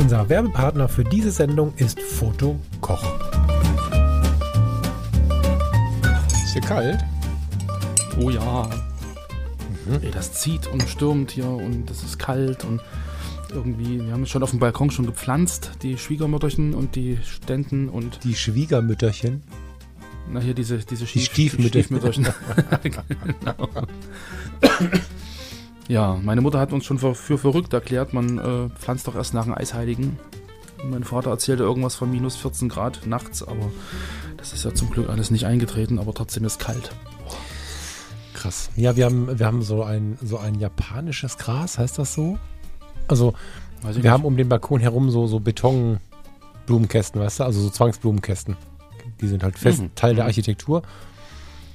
Unser Werbepartner für diese Sendung ist Foto Koch. Ist hier kalt? Oh ja. Ey, das zieht und stürmt hier und es ist kalt und irgendwie, wir haben es schon auf dem Balkon schon gepflanzt, die Schwiegermütterchen und die Ständen und Die Schwiegermütterchen. na hier diese, diese Die Schief- Stiefmütter- Stiefmütterchen. genau. Ja, meine Mutter hat uns schon für, für verrückt erklärt, man äh, pflanzt doch erst nach dem Eisheiligen. Mein Vater erzählte irgendwas von minus 14 Grad nachts, aber das ist ja zum Glück alles nicht eingetreten, aber trotzdem ist kalt. Krass. Ja, wir haben, wir haben so ein, so ein japanisches Gras, heißt das so? Also, wir nicht. haben um den Balkon herum so, so Betonblumenkästen, weißt du? Also so Zwangsblumenkästen. Die sind halt fest Mhm. Teil der Mhm. Architektur.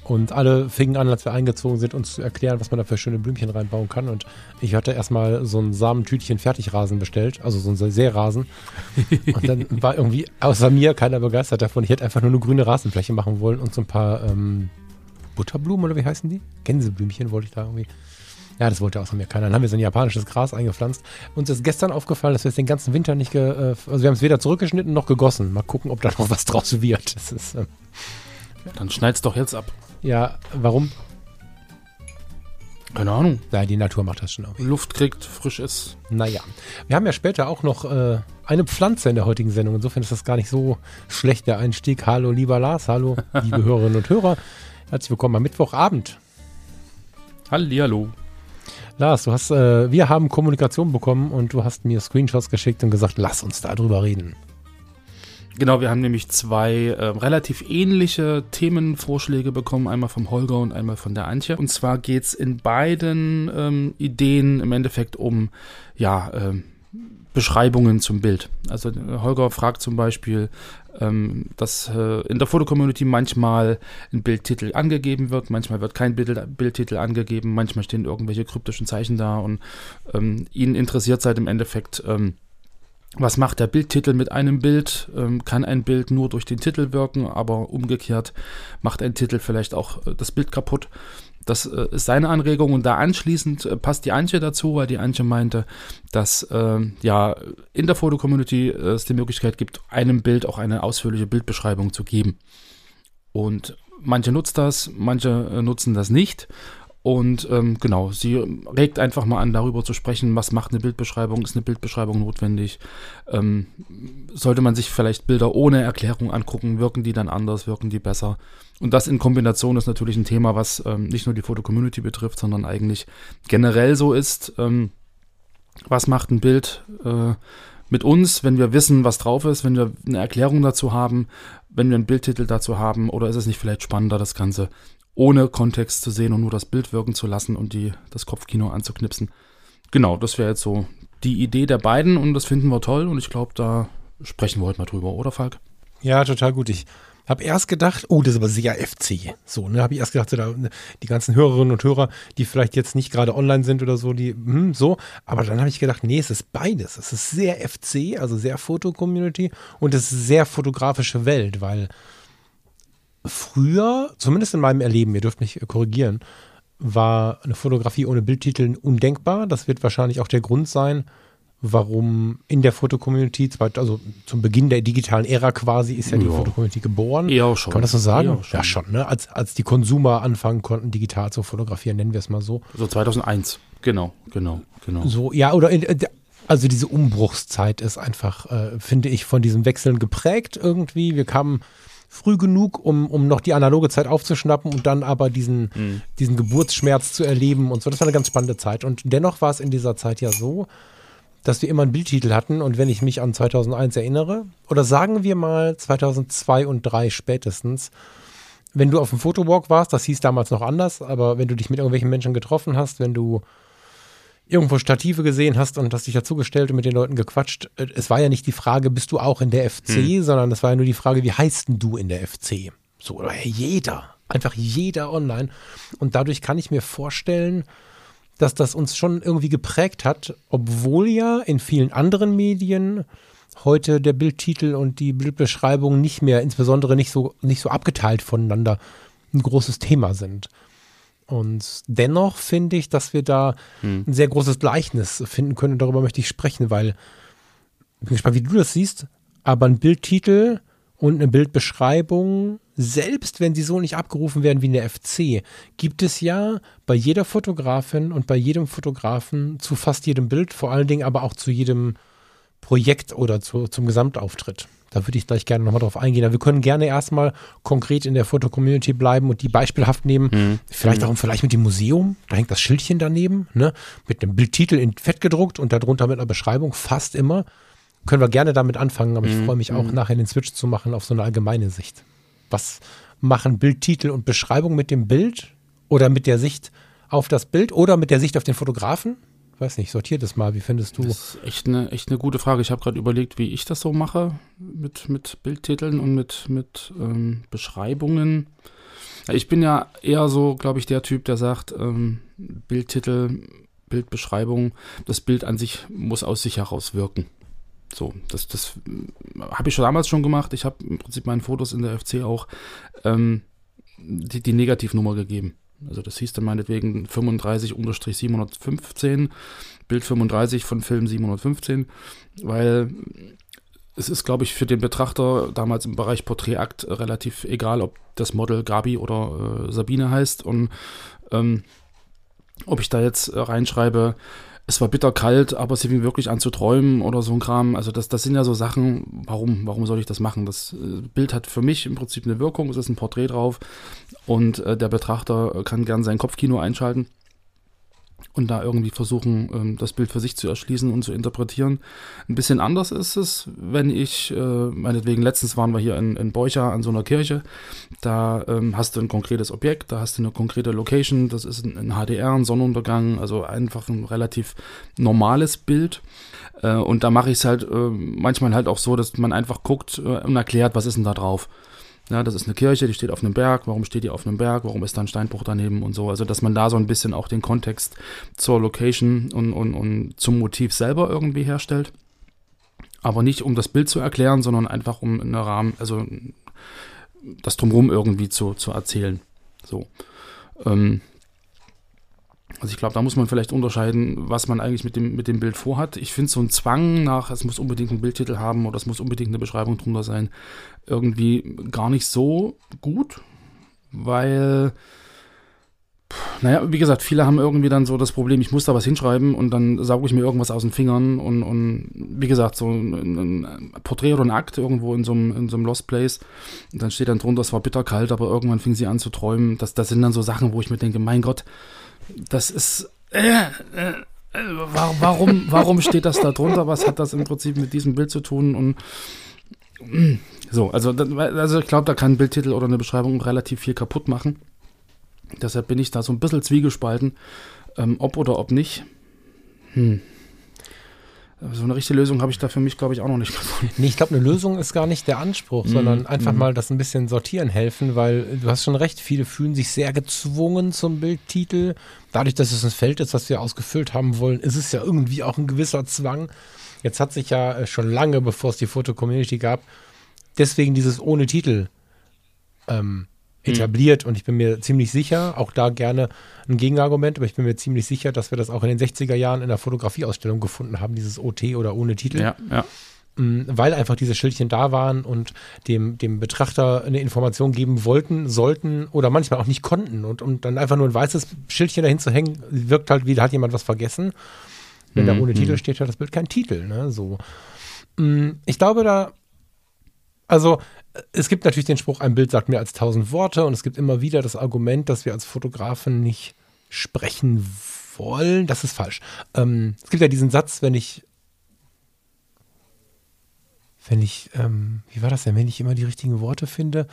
Und alle fingen an, als wir eingezogen sind, uns zu erklären, was man da für schöne Blümchen reinbauen kann. Und ich hatte erstmal so ein Samentütchen Fertigrasen bestellt, also so ein Seerasen. Und dann war irgendwie außer mir keiner begeistert davon. Ich hätte einfach nur eine grüne Rasenfläche machen wollen und so ein paar ähm, Butterblumen oder wie heißen die? Gänseblümchen wollte ich da irgendwie. Ja, das wollte außer mir keiner. Dann haben wir so ein japanisches Gras eingepflanzt. Uns ist gestern aufgefallen, dass wir es den ganzen Winter nicht, ge äh, also wir haben es weder zurückgeschnitten noch gegossen. Mal gucken, ob da noch was draus wird. Das ist, ähm, Dann schneid's doch jetzt ab. Ja, warum? Keine Ahnung. Nein, die Natur macht das schon auch. Luft kriegt, frisch ist. Naja, wir haben ja später auch noch äh, eine Pflanze in der heutigen Sendung. Insofern ist das gar nicht so schlecht, der Einstieg. Hallo, lieber Lars. Hallo, liebe Hörerinnen und Hörer. Herzlich willkommen am Mittwochabend. Hallihallo. Lars, du hast, äh, wir haben Kommunikation bekommen und du hast mir Screenshots geschickt und gesagt, lass uns da drüber reden. Genau, wir haben nämlich zwei äh, relativ ähnliche Themenvorschläge bekommen, einmal vom Holger und einmal von der Antje. Und zwar geht's in beiden ähm, Ideen im Endeffekt um ja, ähm, Beschreibungen zum Bild. Also äh, Holger fragt zum Beispiel, ähm, dass äh, in der Fotocommunity manchmal ein Bildtitel angegeben wird, manchmal wird kein Bild, Bildtitel angegeben, manchmal stehen irgendwelche kryptischen Zeichen da und ähm, ihn interessiert seit im Endeffekt, ähm, was macht der Bildtitel mit einem Bild? Ähm, kann ein Bild nur durch den Titel wirken, aber umgekehrt macht ein Titel vielleicht auch äh, das Bild kaputt? Das äh, ist seine Anregung und da anschließend äh, passt die Antje dazu, weil die Antje meinte, dass ähm, ja in der Fotocommunity äh, es die Möglichkeit gibt, einem Bild auch eine ausführliche Bildbeschreibung zu geben. Und manche nutzen das, manche äh, nutzen das nicht. Und ähm, genau, sie regt einfach mal an, darüber zu sprechen, was macht eine Bildbeschreibung, ist eine Bildbeschreibung notwendig, ähm, sollte man sich vielleicht Bilder ohne Erklärung angucken, wirken die dann anders, wirken die besser. Und das in Kombination ist natürlich ein Thema, was ähm, nicht nur die Foto-Community betrifft, sondern eigentlich generell so ist. Ähm, was macht ein Bild äh, mit uns, wenn wir wissen, was drauf ist, wenn wir eine Erklärung dazu haben, wenn wir einen Bildtitel dazu haben, oder ist es nicht vielleicht spannender, das Ganze ohne Kontext zu sehen und nur das Bild wirken zu lassen und die, das Kopfkino anzuknipsen. Genau, das wäre jetzt so die Idee der beiden und das finden wir toll und ich glaube, da sprechen wir heute mal drüber, oder Falk? Ja, total gut. Ich habe erst gedacht, oh, das ist aber sehr FC. So, ne, habe ich erst gedacht, so, da, die ganzen Hörerinnen und Hörer, die vielleicht jetzt nicht gerade online sind oder so, die, hm, so. Aber dann habe ich gedacht, nee, es ist beides. Es ist sehr FC, also sehr Foto-Community und es ist sehr fotografische Welt, weil früher, zumindest in meinem Erleben, ihr dürft mich korrigieren, war eine Fotografie ohne Bildtitel undenkbar. Das wird wahrscheinlich auch der Grund sein, warum in der Fotocommunity, also zum Beginn der digitalen Ära quasi, ist ja die Ja. Fotocommunity geboren. Eher schon. Kann man das so sagen? Eher schon. Ja, schon, ne? Als, als die Konsumer anfangen konnten, digital zu fotografieren, nennen wir es mal so. So 2001. Genau, genau, genau. So, ja, oder in, äh, also diese Umbruchszeit ist einfach, äh, finde ich, von diesen Wechseln geprägt irgendwie. Wir kamen früh genug, um, um noch die analoge Zeit aufzuschnappen und dann aber diesen, Mhm. diesen Geburtsschmerz zu erleben und so. Das war eine ganz spannende Zeit. Und dennoch war es in dieser Zeit ja so, dass wir immer einen Bildtitel hatten und wenn ich mich an 2001 erinnere, oder sagen wir mal 2002 und 2003 spätestens, wenn du auf dem Fotowalk warst, das hieß damals noch anders, aber wenn du dich mit irgendwelchen Menschen getroffen hast, wenn du irgendwo Stative gesehen hast und hast dich dazugestellt und mit den Leuten gequatscht. Äh, Es war ja nicht die Frage, bist du auch in der FC, sondern es war ja nur die Frage, wie heißt denn du in der FC? So, oder jeder. Einfach jeder online. Und dadurch kann ich mir vorstellen, dass das uns schon irgendwie geprägt hat, obwohl ja in vielen anderen Medien heute der Bildtitel und die Bildbeschreibung nicht mehr, insbesondere nicht so, nicht so abgeteilt voneinander, ein großes Thema sind. Und dennoch finde ich, dass wir da ein sehr großes Gleichnis finden können. Und darüber möchte ich sprechen, weil ich bin gespannt, wie du das siehst. Aber ein Bildtitel und eine Bildbeschreibung, selbst wenn sie so nicht abgerufen werden wie in der FC, gibt es ja bei jeder Fotografin und bei jedem Fotografen zu fast jedem Bild, vor allen Dingen aber auch zu jedem Projekt oder zu, zum Gesamtauftritt. Da würde ich gleich gerne nochmal drauf eingehen. Aber wir können gerne erstmal konkret in der Foto-Community bleiben und die beispielhaft nehmen. Vielleicht auch vielleicht mit dem Museum. Da hängt das Schildchen daneben, ne? Mit einem Bildtitel in Fett gedruckt und darunter mit einer Beschreibung, fast immer. Können wir gerne damit anfangen, aber ich freue mich auch nachher den Switch zu machen auf so eine allgemeine Sicht. Was machen Bildtitel und Beschreibung mit dem Bild oder mit der Sicht auf das Bild oder mit der Sicht auf den Fotografen? Weiß nicht, sortiert es mal. Wie findest du? Das ist echt eine, echt eine gute Frage. Ich habe gerade überlegt, wie ich das so mache mit, mit Bildtiteln und mit, mit ähm, Beschreibungen. Ich bin ja eher so, glaube ich, der Typ, der sagt, ähm, Bildtitel, Bildbeschreibung, das Bild an sich muss aus sich heraus wirken. So, das, das habe ich schon damals schon gemacht. Ich habe im Prinzip meinen Fotos in der FC auch ähm, die, die Negativnummer gegeben. Also das hieß dann meinetwegen 35-715, Bild 35 von Film 715, weil es ist, glaube ich, für den Betrachter damals im Bereich Porträtakt relativ egal, ob das Model Gabi oder äh, Sabine heißt. Und ähm, ob ich da jetzt äh, reinschreibe, es war bitterkalt, aber es fing wirklich an zu träumen oder so ein Kram. Also das, das sind ja so Sachen, warum, warum soll ich das machen? Das äh, Bild hat für mich im Prinzip eine Wirkung, es ist ein Porträt drauf und äh, der Betrachter kann gern sein Kopfkino einschalten und da irgendwie versuchen, ähm, das Bild für sich zu erschließen und zu interpretieren. Ein bisschen anders ist es, wenn ich, äh, meinetwegen, letztens waren wir hier in, in Beucha an so einer Kirche, da ähm, hast du ein konkretes Objekt, da hast du eine konkrete Location, das ist ein, HDR, ein Sonnenuntergang, also einfach ein relativ normales Bild. Äh, und da mache ich es halt äh, manchmal halt auch so, dass man einfach guckt und erklärt, was ist denn da drauf. Ja, das ist eine Kirche, die steht auf einem Berg. Warum steht die auf einem Berg? Warum ist da ein Steinbruch daneben und so? Also, dass man da so ein bisschen auch den Kontext zur Location und, und, und zum Motiv selber irgendwie herstellt. Aber nicht um das Bild zu erklären, sondern einfach um einen Rahmen, also das Drumherum irgendwie zu, zu erzählen. So. Ähm, also ich glaube, da muss man vielleicht unterscheiden, was man eigentlich mit dem, mit dem Bild vorhat. Ich finde so ein Zwang nach, es muss unbedingt einen Bildtitel haben oder es muss unbedingt eine Beschreibung drunter sein, irgendwie gar nicht so gut, weil, naja, wie gesagt, viele haben irgendwie dann so das Problem, ich muss da was hinschreiben und dann sauge ich mir irgendwas aus den Fingern und, und wie gesagt, so ein, ein Porträt oder ein Akt irgendwo in so einem, in so einem Lost Place und dann steht dann drunter, es war bitterkalt, aber irgendwann fing sie an zu träumen. Das, das sind dann so Sachen, wo ich mir denke, mein Gott, das ist. Äh, äh, warum, warum, warum steht das da drunter? Was hat das im Prinzip mit diesem Bild zu tun? Und mm, so, also, also ich glaube, da kann ein Bildtitel oder eine Beschreibung relativ viel kaputt machen. Deshalb bin ich da so ein bisschen zwiegespalten, ähm, ob oder ob nicht. Hm. So eine richtige Lösung habe ich da für mich, glaube ich, auch noch nicht gefunden. Nee, ich glaube, eine Lösung ist gar nicht der Anspruch, sondern einfach mal das ein bisschen sortieren helfen, weil du hast schon recht, viele fühlen sich sehr gezwungen zum Bildtitel. Dadurch, dass es ein Feld ist, was wir ausgefüllt haben wollen, ist es ja irgendwie auch ein gewisser Zwang. Jetzt hat sich ja äh, schon lange, bevor es die Foto-Community gab, deswegen dieses ohne Titel ähm, etabliert und ich bin mir ziemlich sicher, auch da gerne ein Gegenargument, aber ich bin mir ziemlich sicher, dass wir das auch in den 60er Jahren in der Fotografieausstellung gefunden haben, dieses OT oder ohne Titel. Ja, ja. Mm, weil einfach diese Schildchen da waren und dem, dem Betrachter eine Information geben wollten, sollten oder manchmal auch nicht konnten. Und, und dann einfach nur ein weißes Schildchen dahin zu hängen, wirkt halt wie, da hat jemand was vergessen. Wenn da Mhm, ohne Titel mhm. steht, hat das Bild keinen Titel. Ne? So. Mm, Ich glaube, da, also es gibt natürlich den Spruch, ein Bild sagt mehr als tausend Worte und es gibt immer wieder das Argument, dass wir als Fotografen nicht sprechen wollen. Das ist falsch. Ähm, es gibt ja diesen Satz, wenn ich wenn ich, ähm, wie war das denn, wenn ich immer die richtigen Worte finde,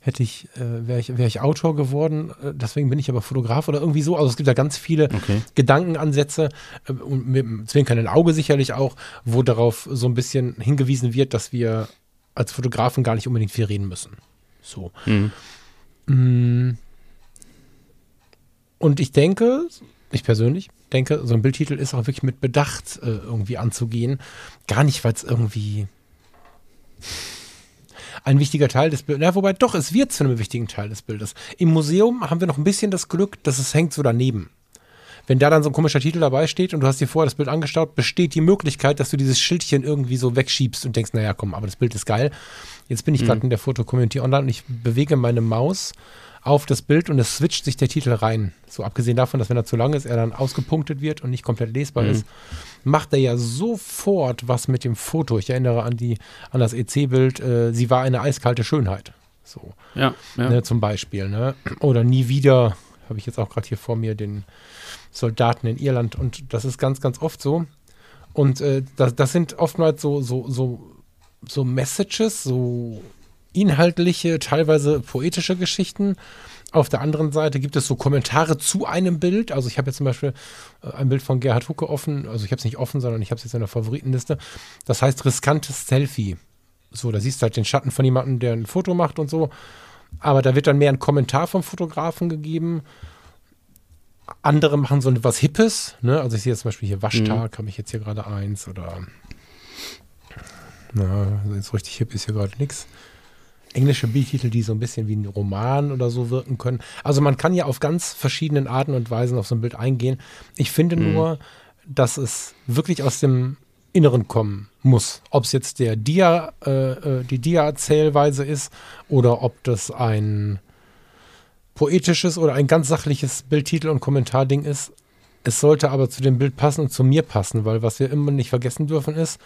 hätte ich, äh, wäre ich, wär ich Autor geworden, äh, deswegen bin ich aber Fotograf oder irgendwie so. Also es gibt da ganz viele Okay. Gedankenansätze äh, und mit dem zwinkernden Auge sicherlich auch, wo darauf so ein bisschen hingewiesen wird, dass wir als Fotografen gar nicht unbedingt viel reden müssen. So. Mhm. Mm. Und ich denke, ich persönlich denke, so ein Bildtitel ist auch wirklich mit Bedacht äh, irgendwie anzugehen. Gar nicht, weil es irgendwie ein wichtiger Teil des Bildes, ja, wobei doch, es wird zu einem wichtigen Teil des Bildes. Im Museum haben wir noch ein bisschen das Glück, dass es hängt so daneben. Wenn da dann so ein komischer Titel dabei steht und du hast dir vorher das Bild angestaut, besteht die Möglichkeit, dass du dieses Schildchen irgendwie so wegschiebst und denkst, naja, komm, aber das Bild ist geil. Jetzt bin ich gerade in der Foto-Community online und ich bewege meine Maus auf das Bild und es switcht sich der Titel rein. So abgesehen davon, dass wenn er zu lang ist, er dann ausgepunktet wird und nicht komplett lesbar ist, macht er ja sofort was mit dem Foto. Ich erinnere an die an das EC-Bild. Äh, sie war eine eiskalte Schönheit. So Ja, ja. ne, zum Beispiel. Ne? Oder nie wieder, habe ich jetzt auch gerade hier vor mir, den Soldaten in Irland. Und das ist ganz, ganz oft so. Und äh, das, das sind oftmals so, so, so, so Messages, so inhaltliche, teilweise poetische Geschichten. Auf der anderen Seite gibt es so Kommentare zu einem Bild. Also ich habe jetzt zum Beispiel äh, ein Bild von Gerhard Hucke offen. Also ich habe es nicht offen, sondern ich habe es jetzt in der Favoritenliste. Das heißt riskantes Selfie. So, da siehst du halt den Schatten von jemandem, der ein Foto macht und so. Aber da wird dann mehr ein Kommentar vom Fotografen gegeben. Andere machen so was Hippes. Ne? Also ich sehe jetzt zum Beispiel hier Waschtag, habe ich jetzt hier gerade eins. Oder na, so richtig hip ist hier gerade nichts. Englische Bildtitel, die so ein bisschen wie ein Roman oder so wirken können. Also man kann ja auf ganz verschiedenen Arten und Weisen auf so ein Bild eingehen. Ich finde nur, dass es wirklich aus dem Inneren kommen muss. Ob es jetzt der Dia, äh, äh, die Dia-Erzählweise ist oder ob das ein poetisches oder ein ganz sachliches Bildtitel- und Kommentarding ist. Es sollte aber zu dem Bild passen und zu mir passen, weil was wir immer nicht vergessen dürfen ist,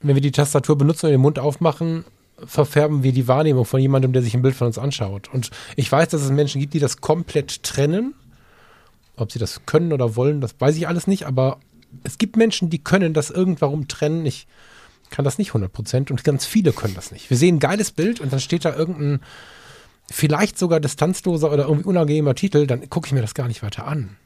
wenn wir die Tastatur benutzen und den Mund aufmachen, verfärben wir die Wahrnehmung von jemandem, der sich ein Bild von uns anschaut. Und ich weiß, dass es Menschen gibt, die das komplett trennen. Ob sie das können oder wollen, das weiß ich alles nicht, aber es gibt Menschen, die können das irgendwann trennen. Ich kann das nicht 100% und ganz viele können das nicht. Wir sehen ein geiles Bild und dann steht da irgendein vielleicht sogar distanzloser oder irgendwie unangenehmer Titel, dann gucke ich mir das gar nicht weiter an.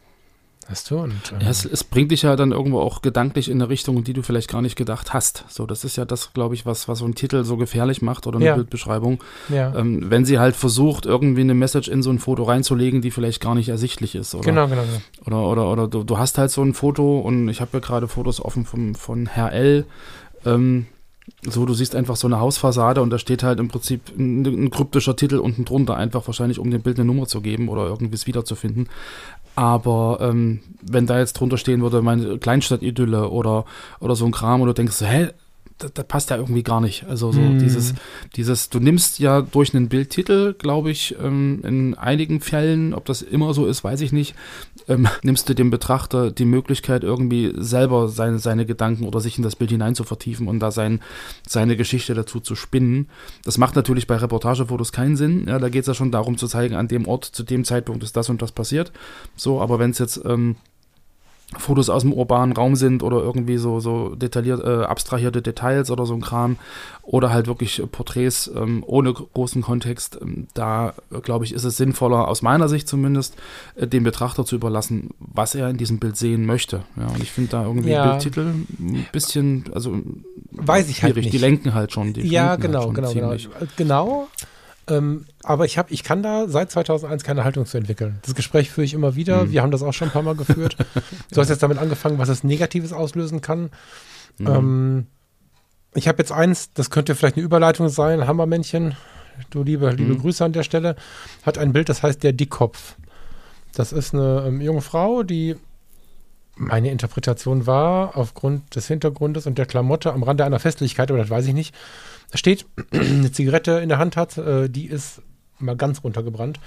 Weißt du? Und, ähm, Ja, es, es bringt dich ja dann irgendwo auch gedanklich in eine Richtung, die du vielleicht gar nicht gedacht hast. So, das ist ja das, glaube ich, was, was so ein Titel so gefährlich macht oder eine Ja. Bildbeschreibung. ja. Ähm, wenn sie halt versucht, irgendwie eine Message in so ein Foto reinzulegen, die vielleicht gar nicht ersichtlich ist. Oder, genau, genau, genau. Oder, oder, oder du, du hast halt so ein Foto und ich habe ja gerade Fotos offen vom, von Herr L. Ähm, so, du siehst einfach so eine Hausfassade und da steht halt im Prinzip ein, ein kryptischer Titel unten drunter, einfach wahrscheinlich, um dem Bild eine Nummer zu geben oder irgendwie es wiederzufinden. Aber ähm, wenn da jetzt drunter stehen würde, meine Kleinstadt-Idylle oder, oder so ein Kram, oder du denkst, hä, das, das passt ja irgendwie gar nicht. Also so Mhm. dieses, dieses, du nimmst ja durch einen Bildtitel, glaube ich, ähm, in einigen Fällen, ob das immer so ist, weiß ich nicht, ähm, nimmst du dem Betrachter die Möglichkeit, irgendwie selber seine, seine Gedanken oder sich in das Bild hinein zu vertiefen und da sein, seine Geschichte dazu zu spinnen. Das macht natürlich bei Reportagefotos keinen Sinn. Ja, da geht es ja schon darum zu zeigen, an dem Ort, zu dem Zeitpunkt ist das und das passiert. So, aber wenn es jetzt ähm, Fotos aus dem urbanen Raum sind oder irgendwie so, so detailliert, äh, abstrahierte Details oder so ein Kram oder halt wirklich Porträts ähm, ohne großen Kontext, ähm, da äh, glaube ich, ist es sinnvoller, aus meiner Sicht zumindest, äh, dem Betrachter zu überlassen, was er in diesem Bild sehen möchte. Ja, und ich finde da irgendwie Ja. Bildtitel ein bisschen, also Weiß ich halt schwierig. nicht. Die lenken halt schon. Die Ja, genau, halt genau, genau. ziemlich. Genau. Ähm, aber ich, hab, ich kann da seit 2001 keine Haltung zu entwickeln. Das Gespräch führe ich immer wieder. Mhm. Wir haben das auch schon ein paar Mal geführt. du hast jetzt damit angefangen, was es Negatives auslösen kann. Mhm. Ähm, ich habe jetzt eins, das könnte vielleicht eine Überleitung sein. Hammermännchen, du liebe, liebe Mhm. Grüße an der Stelle, hat ein Bild, das heißt der Dickkopf. Das ist eine ähm, junge Frau, die meine Interpretation war, aufgrund des Hintergrundes und der Klamotte am Rande einer Festlichkeit, aber das weiß ich nicht, steht, eine Zigarette in der Hand hat, äh, die ist mal ganz runtergebrannt.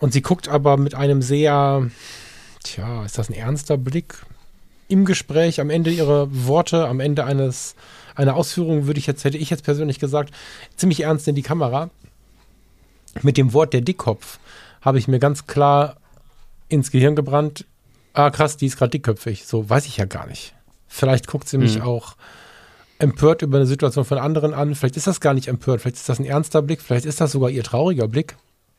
Und sie guckt aber mit einem sehr, tja, ist das ein ernster Blick im Gespräch, am Ende ihrer Worte, am Ende eines, einer Ausführung würde ich jetzt, hätte ich jetzt persönlich gesagt, ziemlich ernst in die Kamera. Mit dem Wort der Dickkopf habe ich mir ganz klar ins Gehirn gebrannt, ah krass, die ist gerade dickköpfig. So weiß ich ja gar nicht. Vielleicht guckt sie mich Mhm. auch empört über eine Situation von anderen an. Vielleicht ist das gar nicht empört, vielleicht ist das ein ernster Blick, vielleicht ist das sogar ihr trauriger Blick.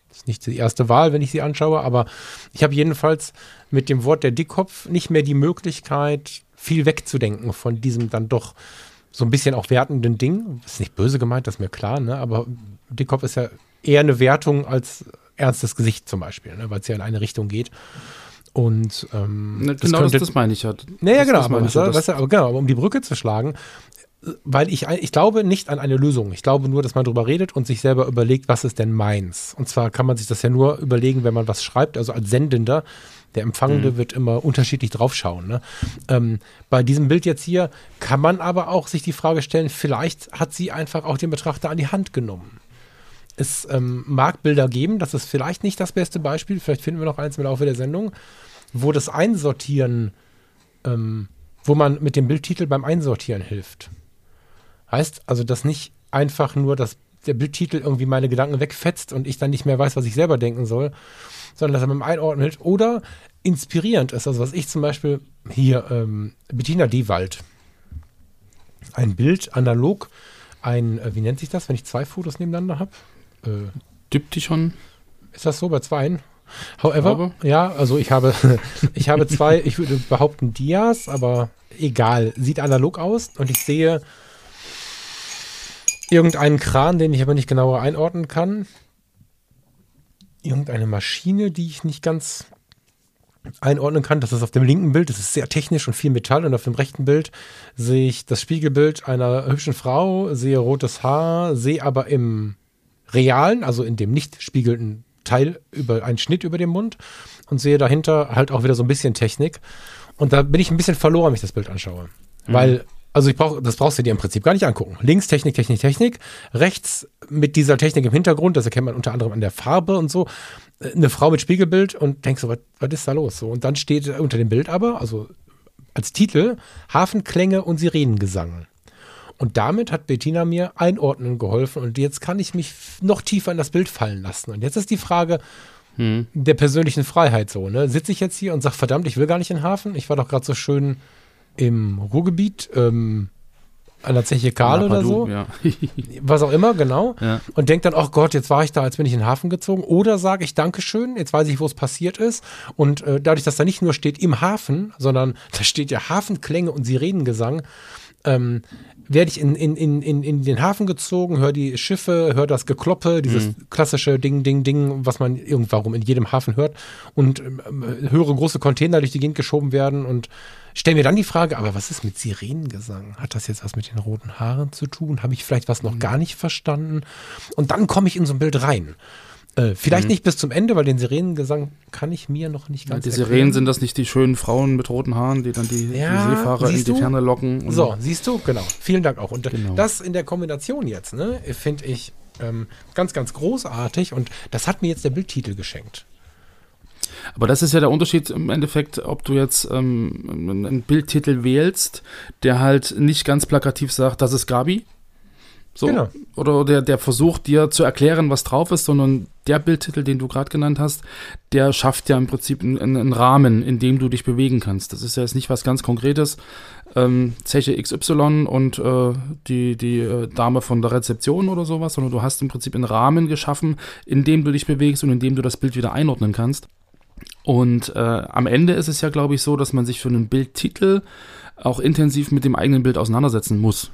Das ist nicht die erste Wahl, wenn ich sie anschaue, aber ich habe jedenfalls mit dem Wort der Dickkopf nicht mehr die Möglichkeit, viel wegzudenken von diesem dann doch so ein bisschen auch wertenden Ding. Das ist nicht böse gemeint, das ist mir klar, ne? aber Dickkopf ist ja eher eine Wertung als ernstes Gesicht zum Beispiel, ne? weil es ja in eine Richtung geht. Und ähm, das genau, das, könnte- das meine ich ja. naja, Das- genau, das aber, das, ja, das, das- aber, genau, aber um die Brücke zu schlagen, weil ich, ich glaube nicht an eine Lösung. Ich glaube nur, dass man drüber redet und sich selber überlegt, was ist denn meins. Und zwar kann man sich das ja nur überlegen, wenn man was schreibt, also als Sendender. Der Empfangende Mhm. wird immer unterschiedlich draufschauen. Ne? Ähm, bei diesem Bild jetzt hier kann man aber auch sich die Frage stellen, vielleicht hat sie einfach auch den Betrachter an die Hand genommen. Es ähm, mag Bilder geben, das ist vielleicht nicht das beste Beispiel, vielleicht finden wir noch eins im Laufe der Sendung, wo das Einsortieren ähm, wo man mit dem Bildtitel beim Einsortieren hilft. Heißt also, dass nicht einfach nur das, der Bildtitel irgendwie meine Gedanken wegfetzt und ich dann nicht mehr weiß, was ich selber denken soll, sondern dass er beim Einordnen hilft oder inspirierend ist. Also was ich zum Beispiel hier, ähm, Bettina Dewald, ein Bild analog, ein, äh, wie nennt sich das, wenn ich zwei Fotos nebeneinander habe? Äh, schon? ist das so bei zweien? However, Glaube. ja, also ich habe, ich habe zwei, ich würde behaupten Dias, aber egal, sieht analog aus und ich sehe irgendeinen Kran, den ich aber nicht genauer einordnen kann. Irgendeine Maschine, die ich nicht ganz einordnen kann. Das ist auf dem linken Bild, das ist sehr technisch und viel Metall und auf dem rechten Bild sehe ich das Spiegelbild einer hübschen Frau, sehe rotes Haar, sehe aber im realen, also in dem nicht spiegelnden Teil über einen Schnitt über dem Mund und sehe dahinter halt auch wieder so ein bisschen Technik. Und da bin ich ein bisschen verloren, wenn ich das Bild anschaue. Weil, also ich brauche, das brauchst du dir im Prinzip gar nicht angucken. Links Technik, Technik, Technik. Rechts mit dieser Technik im Hintergrund, das erkennt man unter anderem an der Farbe und so. äh, Eine Frau mit Spiegelbild und denkst so, was, was ist da los? So, und dann steht unter dem Bild aber, also als Titel, Hafenklänge und Sirenengesang. Und damit hat Bettina mir einordnen geholfen und jetzt kann ich mich noch tiefer in das Bild fallen lassen. Und jetzt ist die Frage der persönlichen Freiheit so, ne? Sitze ich jetzt hier und sage, verdammt, ich will gar nicht in den Hafen. Ich war doch gerade so schön im Ruhrgebiet, ähm, an der Zeche Karl oder so, Ja. was auch immer, genau. Ja. Und denke dann, ach Gott, jetzt war ich da, jetzt bin ich in den Hafen gezogen. Oder sage ich Dankeschön, jetzt weiß ich, wo es passiert ist. Und äh, dadurch, dass da nicht nur steht im Hafen, sondern da steht ja Hafenklänge und Sirenengesang, ähm, werde ich in, in, in, in, in den Hafen gezogen, höre die Schiffe, höre das Gekloppe, dieses klassische Ding, Ding, Ding, was man irgendwann in jedem Hafen hört und ähm, höre große Container durch die Gegend geschoben werden und stelle mir dann die Frage, aber was ist mit Sirenengesang? Hat das jetzt was mit den roten Haaren zu tun? Habe ich vielleicht was noch gar nicht verstanden? Und dann komme ich in so ein Bild rein. Äh, vielleicht nicht bis zum Ende, weil den Sirenengesang kann ich mir noch nicht ganz die erklären. Sirenen sind das nicht die schönen Frauen mit roten Haaren, die dann die, Ja, die Seefahrer in die du? Ferne locken. So, siehst du? Genau. Vielen Dank auch. Und Genau. das in der Kombination jetzt, ne, finde ich ähm, ganz, ganz großartig. Und das hat mir jetzt der Bildtitel geschenkt. Aber das ist ja der Unterschied im Endeffekt, ob du jetzt ähm, einen Bildtitel wählst, der halt nicht ganz plakativ sagt, das ist Gabi. So. Genau. Oder der, der versucht dir zu erklären, was drauf ist, sondern der Bildtitel, den du gerade genannt hast, der schafft ja im Prinzip einen, einen Rahmen, in dem du dich bewegen kannst. Das ist ja jetzt nicht was ganz Konkretes. Ähm, Zeche XY und äh, die, die äh, Dame von der Rezeption oder sowas, sondern du hast im Prinzip einen Rahmen geschaffen, in dem du dich bewegst und in dem du das Bild wieder einordnen kannst. Und äh, am Ende ist es ja, glaube ich, so, dass man sich für einen Bildtitel auch intensiv mit dem eigenen Bild auseinandersetzen muss.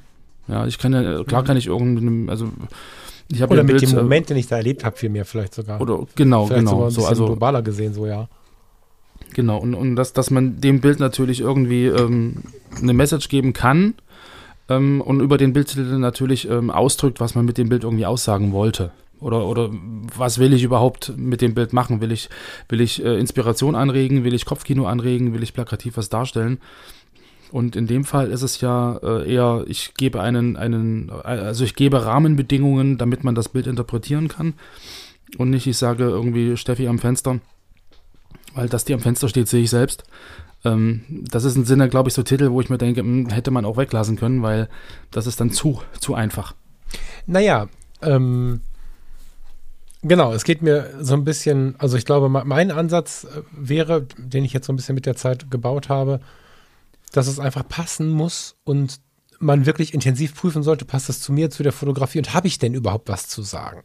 Ja, ich kann ja, klar kann ich irgendeinem, also ich habe ja Oder ein mit Bild, dem äh, Moment, den ich da erlebt habe, vielmehr vielleicht sogar. oder genau, vielleicht sogar genau, so also globaler gesehen, so ja. Genau, und, und dass, dass man dem Bild natürlich irgendwie ähm, eine Message geben kann ähm, und über den Bildtitel natürlich ähm, ausdrückt, was man mit dem Bild irgendwie aussagen wollte. Oder, oder was will ich überhaupt mit dem Bild machen? Will ich, will ich äh, Inspiration anregen? Will ich Kopfkino anregen? Will ich plakativ was darstellen? Und in dem Fall ist es ja äh, eher, ich gebe einen, einen, also ich gebe Rahmenbedingungen, damit man das Bild interpretieren kann. Und nicht, ich sage irgendwie Steffi am Fenster, weil dass die am Fenster steht, sehe ich selbst. Ähm, das ist ein Sinne, glaube ich, so Titel, wo ich mir denke, hm, hätte man auch weglassen können, weil das ist dann zu, zu einfach. Naja, ähm, genau, es geht mir so ein bisschen, also ich glaube, me- mein Ansatz äh, wäre, den ich jetzt so ein bisschen mit der Zeit gebaut habe, dass es einfach passen muss und man wirklich intensiv prüfen sollte, passt das zu mir, zu der Fotografie und habe ich denn überhaupt was zu sagen?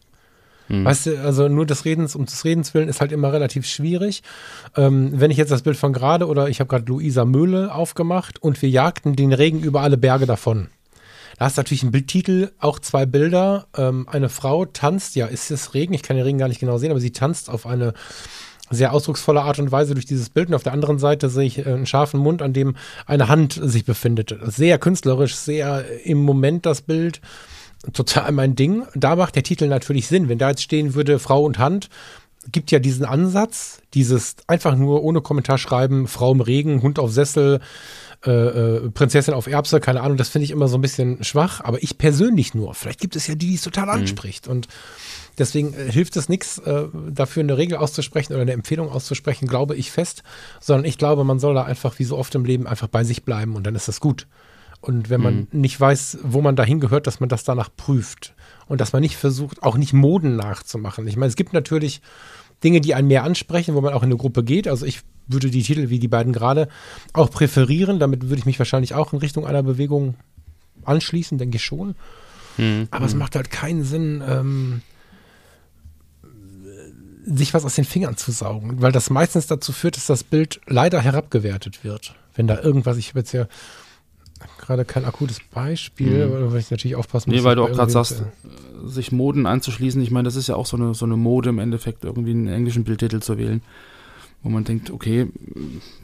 Mhm. Weißt du, also nur des Redens um des Redens willen ist halt immer relativ schwierig. Ähm, wenn ich jetzt das Bild von gerade oder ich habe gerade Luisa Möhle aufgemacht und wir jagten den Regen über alle Berge davon. Da hast du natürlich einen Bildtitel, auch zwei Bilder. Ähm, eine Frau tanzt, ja, ist es Regen? Ich kann den Regen gar nicht genau sehen, aber sie tanzt auf eine sehr ausdrucksvolle Art und Weise durch dieses Bild. Und auf der anderen Seite sehe ich einen scharfen Mund, an dem eine Hand sich befindet. Sehr künstlerisch, sehr im Moment das Bild total mein Ding. Da macht der Titel natürlich Sinn. Wenn da jetzt stehen würde Frau und Hand, gibt ja diesen Ansatz, dieses einfach nur ohne Kommentar schreiben, Frau im Regen, Hund auf Sessel, äh, äh, Prinzessin auf Erbse, keine Ahnung, das finde ich immer so ein bisschen schwach, aber ich persönlich nur. Vielleicht gibt es ja die, die es total mhm. anspricht. Mhm. Und deswegen äh, hilft es nichts, äh, dafür eine Regel auszusprechen oder eine Empfehlung auszusprechen, glaube ich fest, sondern ich glaube, man soll da einfach wie so oft im Leben einfach bei sich bleiben und dann ist das gut. Und wenn man mhm. nicht weiß, wo man dahin gehört, dass man das danach prüft. Und dass man nicht versucht, auch nicht Moden nachzumachen. Ich meine, es gibt natürlich Dinge, die einen mehr ansprechen, wo man auch in eine Gruppe geht. Also ich würde die Titel wie die beiden gerade auch präferieren. Damit würde ich mich wahrscheinlich auch in Richtung einer Bewegung anschließen, denke ich schon. Mhm. Aber es macht halt keinen Sinn, ähm, sich was aus den Fingern zu saugen, weil das meistens dazu führt, dass das Bild leider herabgewertet wird. Wenn da irgendwas, ich habe jetzt ja gerade kein akutes Beispiel, mhm. weil ich natürlich aufpassen muss. Nee, weil du auch gerade sagst, äh, sich Moden anzuschließen. Ich meine, das ist ja auch so eine, so eine Mode im Endeffekt, irgendwie einen englischen Bildtitel zu wählen. Wo man denkt, okay,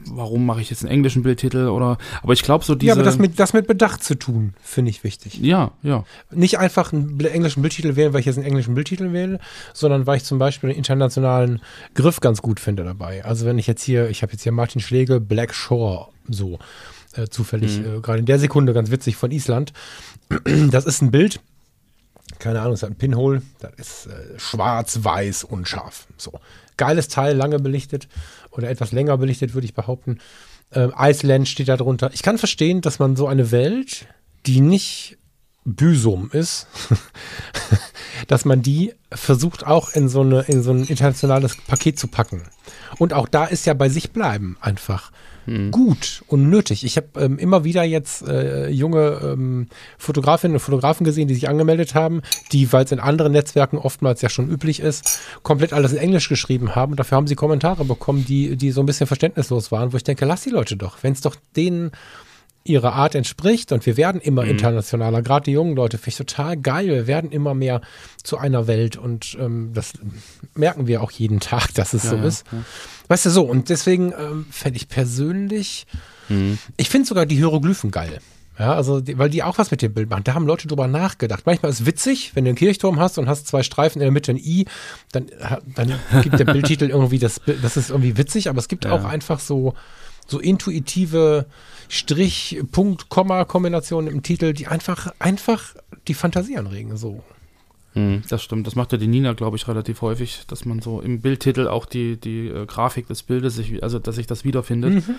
warum mache ich jetzt einen englischen Bildtitel oder, aber ich glaube so diese. Ja, aber das mit, das mit Bedacht zu tun, finde ich wichtig. Ja, ja. Nicht einfach einen englischen Bildtitel wählen, weil ich jetzt einen englischen Bildtitel wähle, sondern weil ich zum Beispiel den internationalen Griff ganz gut finde dabei. Also wenn ich jetzt hier, ich habe jetzt hier Martin Schlegel, Black Shore, so äh, zufällig, mhm. äh, gerade in der Sekunde ganz witzig von Island. Das ist ein Bild, keine Ahnung, ist ein Pinhole, das ist äh, schwarz, weiß, unscharf. So. Geiles Teil, lange belichtet oder etwas länger belichtet, würde ich behaupten. Ähm, Iceland steht da drunter. Ich kann verstehen, dass man so eine Welt, die nicht Büsum ist, dass man die versucht auch in so, eine, in so ein internationales Paket zu packen. Und auch da ist ja bei sich bleiben einfach hm. gut und nötig. Ich habe ähm, immer wieder jetzt äh, junge ähm, Fotografinnen und Fotografen gesehen, die sich angemeldet haben, die, weil es in anderen Netzwerken oftmals ja schon üblich ist, komplett alles in Englisch geschrieben haben. Und dafür haben sie Kommentare bekommen, die, die so ein bisschen verständnislos waren, wo ich denke, lass die Leute doch. Wenn es doch denen ihrer Art entspricht und wir werden immer mhm. internationaler. Gerade die jungen Leute finde ich total geil. Wir werden immer mehr zu einer Welt und ähm, das merken wir auch jeden Tag, dass es ja, so ja, ist. Ja. Weißt du so, und deswegen ähm, fände ich persönlich, mhm. ich finde sogar die Hieroglyphen geil. Ja, also, die, weil die auch was mit dem Bild machen. Da haben Leute drüber nachgedacht. Manchmal ist es witzig, wenn du einen Kirchturm hast und hast zwei Streifen in der Mitte ein I, dann, dann gibt der Bildtitel irgendwie das, das ist irgendwie witzig, aber es gibt auch einfach so, so intuitive Strich, Punkt, Komma Kombinationen im Titel, die einfach, einfach die Fantasie anregen, so. Hm, das stimmt. Das macht ja die Nina, glaube ich, relativ häufig, dass man so im Bildtitel auch die, die äh, Grafik des Bildes, sich, also dass sich das wiederfindet. Mhm.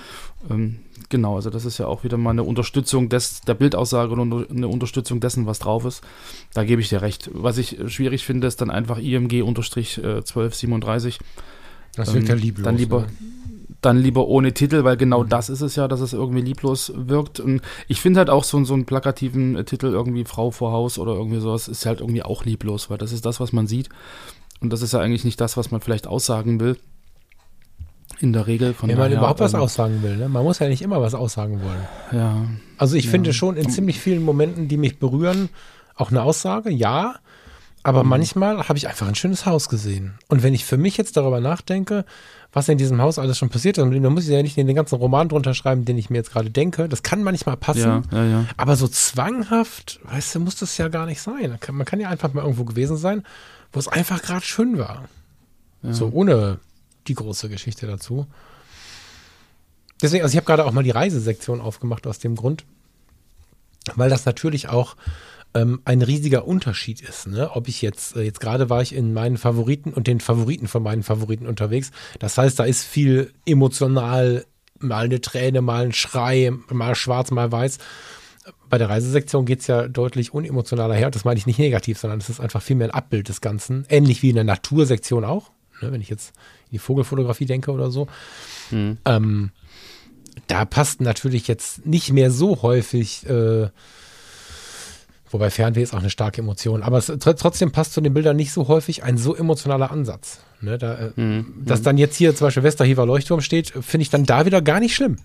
Ähm, genau, also das ist ja auch wieder mal eine Unterstützung des, der Bildaussage und eine Unterstützung dessen, was drauf ist. Da gebe ich dir recht. Was ich schwierig finde, ist dann einfach IMG-1237. Äh, das wird ähm, ja lieblos. Dann lieber, ne? Dann lieber ohne Titel, weil genau mhm. das ist es ja, dass es irgendwie lieblos wirkt. Und ich finde halt auch so, so einen plakativen Titel, irgendwie Frau vor Haus oder irgendwie sowas, ist halt irgendwie auch lieblos, weil das ist das, was man sieht. Und das ist ja eigentlich nicht das, was man vielleicht aussagen will. In der Regel von Wenn man überhaupt was ähm, aussagen will, ne? Man muss ja nicht immer was aussagen wollen. Ja. Also ich ja. finde schon in ziemlich vielen Momenten, die mich berühren, auch eine Aussage, ja. Aber mhm. manchmal habe ich einfach ein schönes Haus gesehen. Und wenn ich für mich jetzt darüber nachdenke, was in diesem Haus alles schon passiert ist. Und da muss ich ja nicht den ganzen Roman drunter schreiben, den ich mir jetzt gerade denke. Das kann manchmal passen. Ja, ja, ja. Aber so zwanghaft, weißt du, muss das ja gar nicht sein. Man kann ja einfach mal irgendwo gewesen sein, wo es einfach gerade schön war. So ohne die große Geschichte dazu. Deswegen, also ich habe gerade auch mal die Reisesektion aufgemacht aus dem Grund, weil das natürlich auch ähm, ein riesiger Unterschied ist. Ne? Ob ich jetzt, äh, jetzt gerade war ich in meinen Favoriten und den Favoriten von meinen Favoriten unterwegs. Das heißt, da ist viel emotional, mal eine Träne, mal ein Schrei, mal schwarz, mal weiß. Bei der Reisesektion geht es ja deutlich unemotionaler her. Das meine ich nicht negativ, sondern es ist einfach viel mehr ein Abbild des Ganzen. Ähnlich wie in der Natursektion auch. Ne? Wenn ich jetzt in die Vogelfotografie denke oder so. Mhm. Ähm, da passt natürlich jetzt nicht mehr so häufig äh, Wobei Fernweh ist auch eine starke Emotion. Aber es, tr- trotzdem passt zu den Bildern nicht so häufig ein so emotionaler Ansatz. Ne, da, äh, Mhm. Dass dann jetzt hier zum Beispiel Westerhever Leuchtturm steht, finde ich dann da wieder gar nicht schlimm.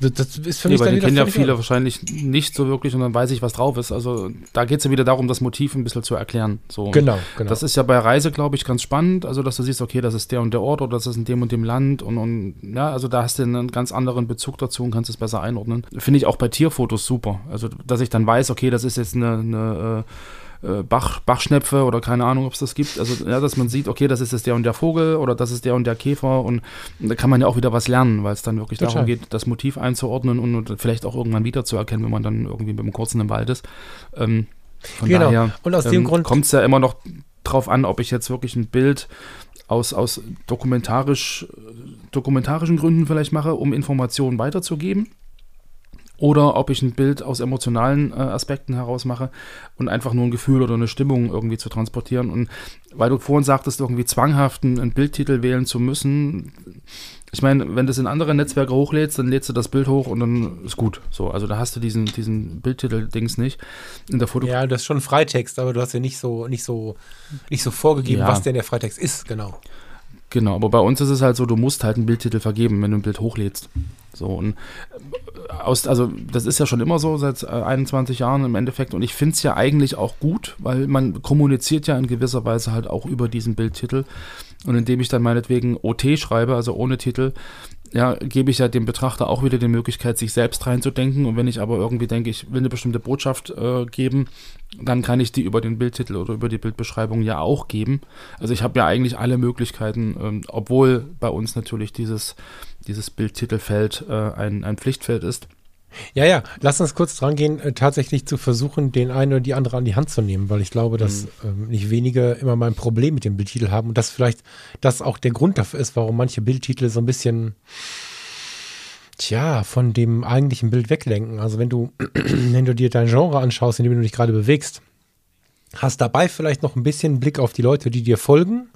Das, ist für mich weil dann den kennen ja viele wahrscheinlich nicht so wirklich und dann weiß ich, was drauf ist. Also da geht es ja wieder darum, das Motiv ein bisschen zu erklären. So. Genau, genau. Das ist ja bei Reise, glaube ich, ganz spannend. Also, dass du siehst, okay, das ist der und der Ort oder das ist in dem und dem Land und, und ja, also da hast du einen ganz anderen Bezug dazu und kannst es besser einordnen. Finde ich auch bei Tierfotos super. Also, dass ich dann weiß, okay, das ist jetzt eine, eine äh, Bach, Bachschnepfe oder keine Ahnung, ob es das gibt. Also, ja, dass man sieht, okay, das ist jetzt der und der Vogel oder das ist der und der Käfer und, da kann man ja auch wieder was lernen, weil es dann wirklich darum geht, das Motiv einzuordnen und, und vielleicht auch irgendwann wiederzuerkennen, wenn man dann irgendwie mit dem Kurzen im Wald ist. Ähm, von Genau. daher Und aus dem Grund- kommt es ja immer noch drauf an, ob ich jetzt wirklich ein Bild aus, aus dokumentarisch, dokumentarischen Gründen vielleicht mache, um Informationen weiterzugeben. Oder ob ich ein Bild aus emotionalen äh, Aspekten heraus mache und einfach nur ein Gefühl oder eine Stimmung irgendwie zu transportieren. Und weil du vorhin sagtest, irgendwie zwanghaft einen, Bildtitel wählen zu müssen, ich meine, wenn du es in andere Netzwerke hochlädst, dann lädst du das Bild hoch und dann ist gut. So, also da hast du diesen, diesen Bildtitel-Dings nicht. In der Foto Ja, das ist schon Freitext, aber du hast ja nicht so, nicht so, nicht so vorgegeben, Ja. was denn der Freitext ist, genau. Genau, aber bei uns ist es halt so, du musst halt einen Bildtitel vergeben, wenn du ein Bild hochlädst. So und äh, aus, also das ist ja schon immer so seit äh, 21 Jahren im Endeffekt und ich finde es ja eigentlich auch gut, weil man kommuniziert ja in gewisser Weise halt auch über diesen Bildtitel und indem ich dann meinetwegen OT schreibe, also ohne Titel, ja, gebe ich ja dem Betrachter auch wieder die Möglichkeit, sich selbst reinzudenken. Und wenn ich aber irgendwie denke, ich will eine bestimmte Botschaft äh, geben, dann kann ich die über den Bildtitel oder über die Bildbeschreibung ja auch geben. Also ich habe ja eigentlich alle Möglichkeiten, ähm, obwohl bei uns natürlich dieses, dieses Bildtitelfeld äh, ein, ein Pflichtfeld ist. Ja, ja, lass uns kurz dran gehen, äh, tatsächlich zu versuchen, den einen oder die andere an die Hand zu nehmen, weil ich glaube, dass ähm, nicht wenige immer mal ein Problem mit dem Bildtitel haben und dass vielleicht das auch der Grund dafür ist, warum manche Bildtitel so ein bisschen, tja, von dem eigentlichen Bild weglenken. Also wenn du, wenn du dir dein Genre anschaust, in dem du dich gerade bewegst, hast dabei vielleicht noch ein bisschen Blick auf die Leute, die dir folgen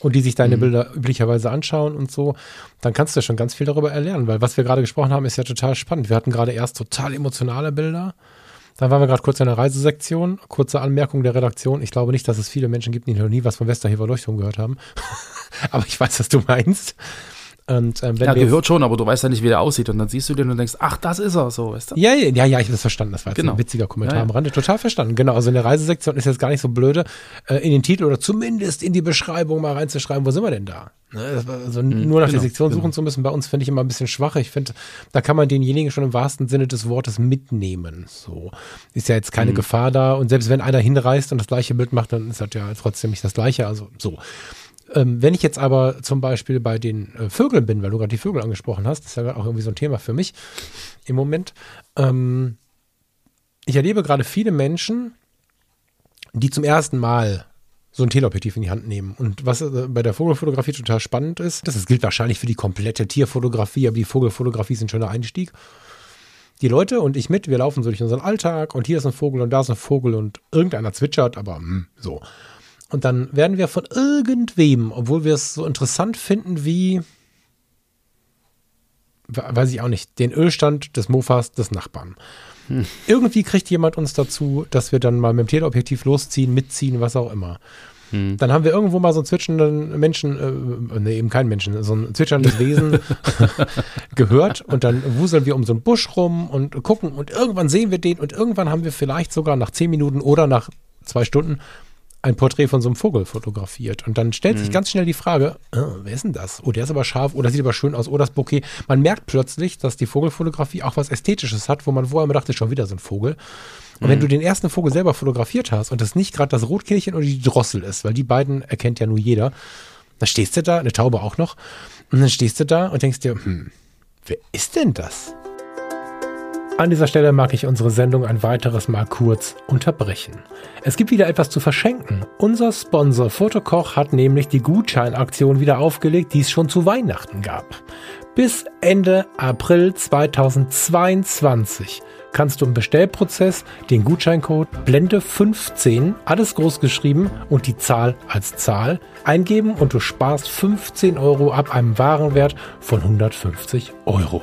und die sich deine Bilder üblicherweise anschauen und so, dann kannst du schon ganz viel darüber erlernen, weil was wir gerade gesprochen haben, ist ja total spannend. Wir hatten gerade erst total emotionale Bilder. Dann waren wir gerade kurz in der Reisesektion. Kurze Anmerkung der Redaktion. Ich glaube nicht, dass es viele Menschen gibt, die noch nie was von Westerhever Leuchtturm gehört haben. Aber ich weiß, was du meinst. Und ähm, Ja, gehört schon, aber du weißt ja nicht, wie der aussieht. Und dann siehst du den und denkst, ach, das ist er, so, weißt du? Ja, ja, ja, ja, ich habe das verstanden. Das war jetzt Genau. ein witziger Kommentar Ja, am Rande. Total verstanden. Genau, also in der Reisesektion ist jetzt gar nicht so blöde, äh, in den Titel oder zumindest in die Beschreibung mal reinzuschreiben, wo sind wir denn da? Ne, Also nur nach der genau, Sektion suchen genau. zu müssen, bei uns finde ich immer ein bisschen schwach. Ich finde, da kann man denjenigen schon im wahrsten Sinne des Wortes mitnehmen. So ist ja jetzt Mhm. keine Gefahr da. Und selbst wenn einer hinreist und das gleiche Bild macht, dann ist das ja trotzdem nicht das gleiche. Also so. Ähm, wenn ich jetzt aber zum Beispiel bei den äh, Vögeln bin, weil du gerade die Vögel angesprochen hast, ist ja auch irgendwie so ein Thema für mich im Moment. Ähm, ich erlebe gerade viele Menschen, die zum ersten Mal so ein Teleobjektiv in die Hand nehmen. Und was äh, bei der Vogelfotografie total spannend ist, das, das gilt wahrscheinlich für die komplette Tierfotografie, aber die Vogelfotografie ist ein schöner Einstieg. Die Leute und ich mit, wir laufen so durch unseren Alltag und hier ist ein Vogel und da ist ein Vogel und irgendeiner zwitschert, aber hm, so. Und dann werden wir von irgendwem, obwohl wir es so interessant finden wie, we- weiß ich auch nicht, den Ölstand des Mofas des Nachbarn. Irgendwie kriegt jemand uns dazu, dass wir dann mal mit dem Teleobjektiv losziehen, mitziehen, was auch immer. Dann haben wir irgendwo mal so einen zwitschernden Menschen, äh, nee, eben kein Menschen, so ein zwitscherndes Wesen gehört und dann wuseln wir um so einen Busch rum und gucken und irgendwann sehen wir den und irgendwann haben wir vielleicht sogar nach zehn Minuten oder nach zwei Stunden ein Porträt von so einem Vogel fotografiert. Und dann stellt sich ganz schnell die Frage, äh, wer ist denn das? Oh, der ist aber scharf, oh, das sieht aber schön aus, oh, das Bouquet. Man merkt plötzlich, dass die Vogelfotografie auch was Ästhetisches hat, wo man vorher immer dachte, schon wieder so ein Vogel. Und wenn du den ersten Vogel selber fotografiert hast und das nicht gerade das Rotkehlchen oder die Drossel ist, weil die beiden erkennt ja nur jeder, dann stehst du da, eine Taube auch noch, und dann stehst du da und denkst dir, hm, wer ist denn das? An dieser Stelle mag ich unsere Sendung ein weiteres Mal kurz unterbrechen. Es gibt wieder etwas zu verschenken. Unser Sponsor Fotokoch hat nämlich die Gutscheinaktion wieder aufgelegt, die es schon zu Weihnachten gab. Bis Ende April 2022 kannst du im Bestellprozess den Gutscheincode Blende15, alles groß geschrieben und die Zahl als Zahl eingeben und du sparst 15 Euro ab einem Warenwert von 150 Euro.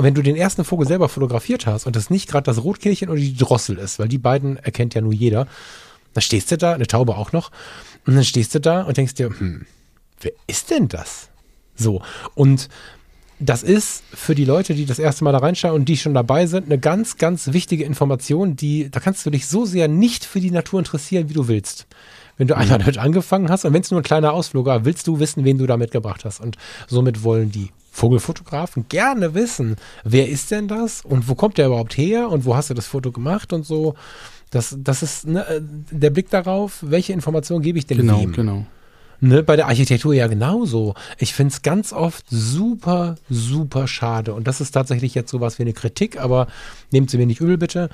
Und wenn du den ersten Vogel selber fotografiert hast und das nicht gerade das Rotkehlchen oder die Drossel ist, weil die beiden erkennt ja nur jeder, dann stehst du da, eine Taube auch noch, und dann stehst du da und denkst dir, hm, wer ist denn das? So, und das ist für die Leute, die das erste Mal da reinschauen und die schon dabei sind, eine ganz, ganz wichtige Information, die, da kannst du dich so sehr nicht für die Natur interessieren, wie du willst. Wenn du einmal damit angefangen hast und wenn es nur ein kleiner Ausflug war, willst du wissen, wen du da mitgebracht hast. Und somit wollen die Vogelfotografen gerne wissen, wer ist denn das und wo kommt der überhaupt her und wo hast du das Foto gemacht und so. Das, das ist ne, äh, der Blick darauf, welche Informationen gebe ich denn Genau, wem. genau. Ne, bei der Architektur ja genauso. Ich finde es ganz oft super, super schade. Und das ist tatsächlich jetzt sowas wie eine Kritik, aber nehmt sie mir nicht übel bitte,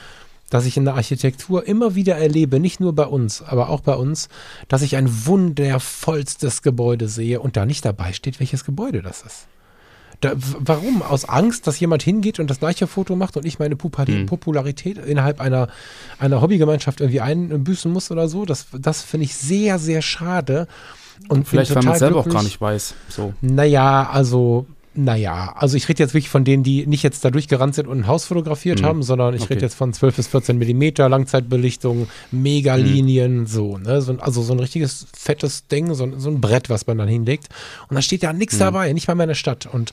dass ich in der Architektur immer wieder erlebe, nicht nur bei uns, aber auch bei uns, dass ich ein wundervollstes Gebäude sehe und da nicht dabei steht, welches Gebäude das ist. Da, warum? Aus Angst, dass jemand hingeht und das gleiche Foto macht und ich meine Pupa Hm. Popularität innerhalb einer, einer Hobbygemeinschaft irgendwie einbüßen muss oder so? Das, das finde ich sehr, sehr schade. Und Vielleicht, weil man es selber auch gar glücklich- nicht weiß. So. naja, also, naja, also ich rede jetzt wirklich von denen, die nicht jetzt da durchgerannt sind und ein Haus fotografiert haben, sondern ich Okay. rede jetzt von 12 bis 14 Millimeter Langzeitbelichtung, Megalinien, so, ne? So, also so ein richtiges fettes Ding, so, ein- so ein Brett, was man dann hinlegt. Und da steht ja nichts dabei, nicht mal mehr in der Stadt. Und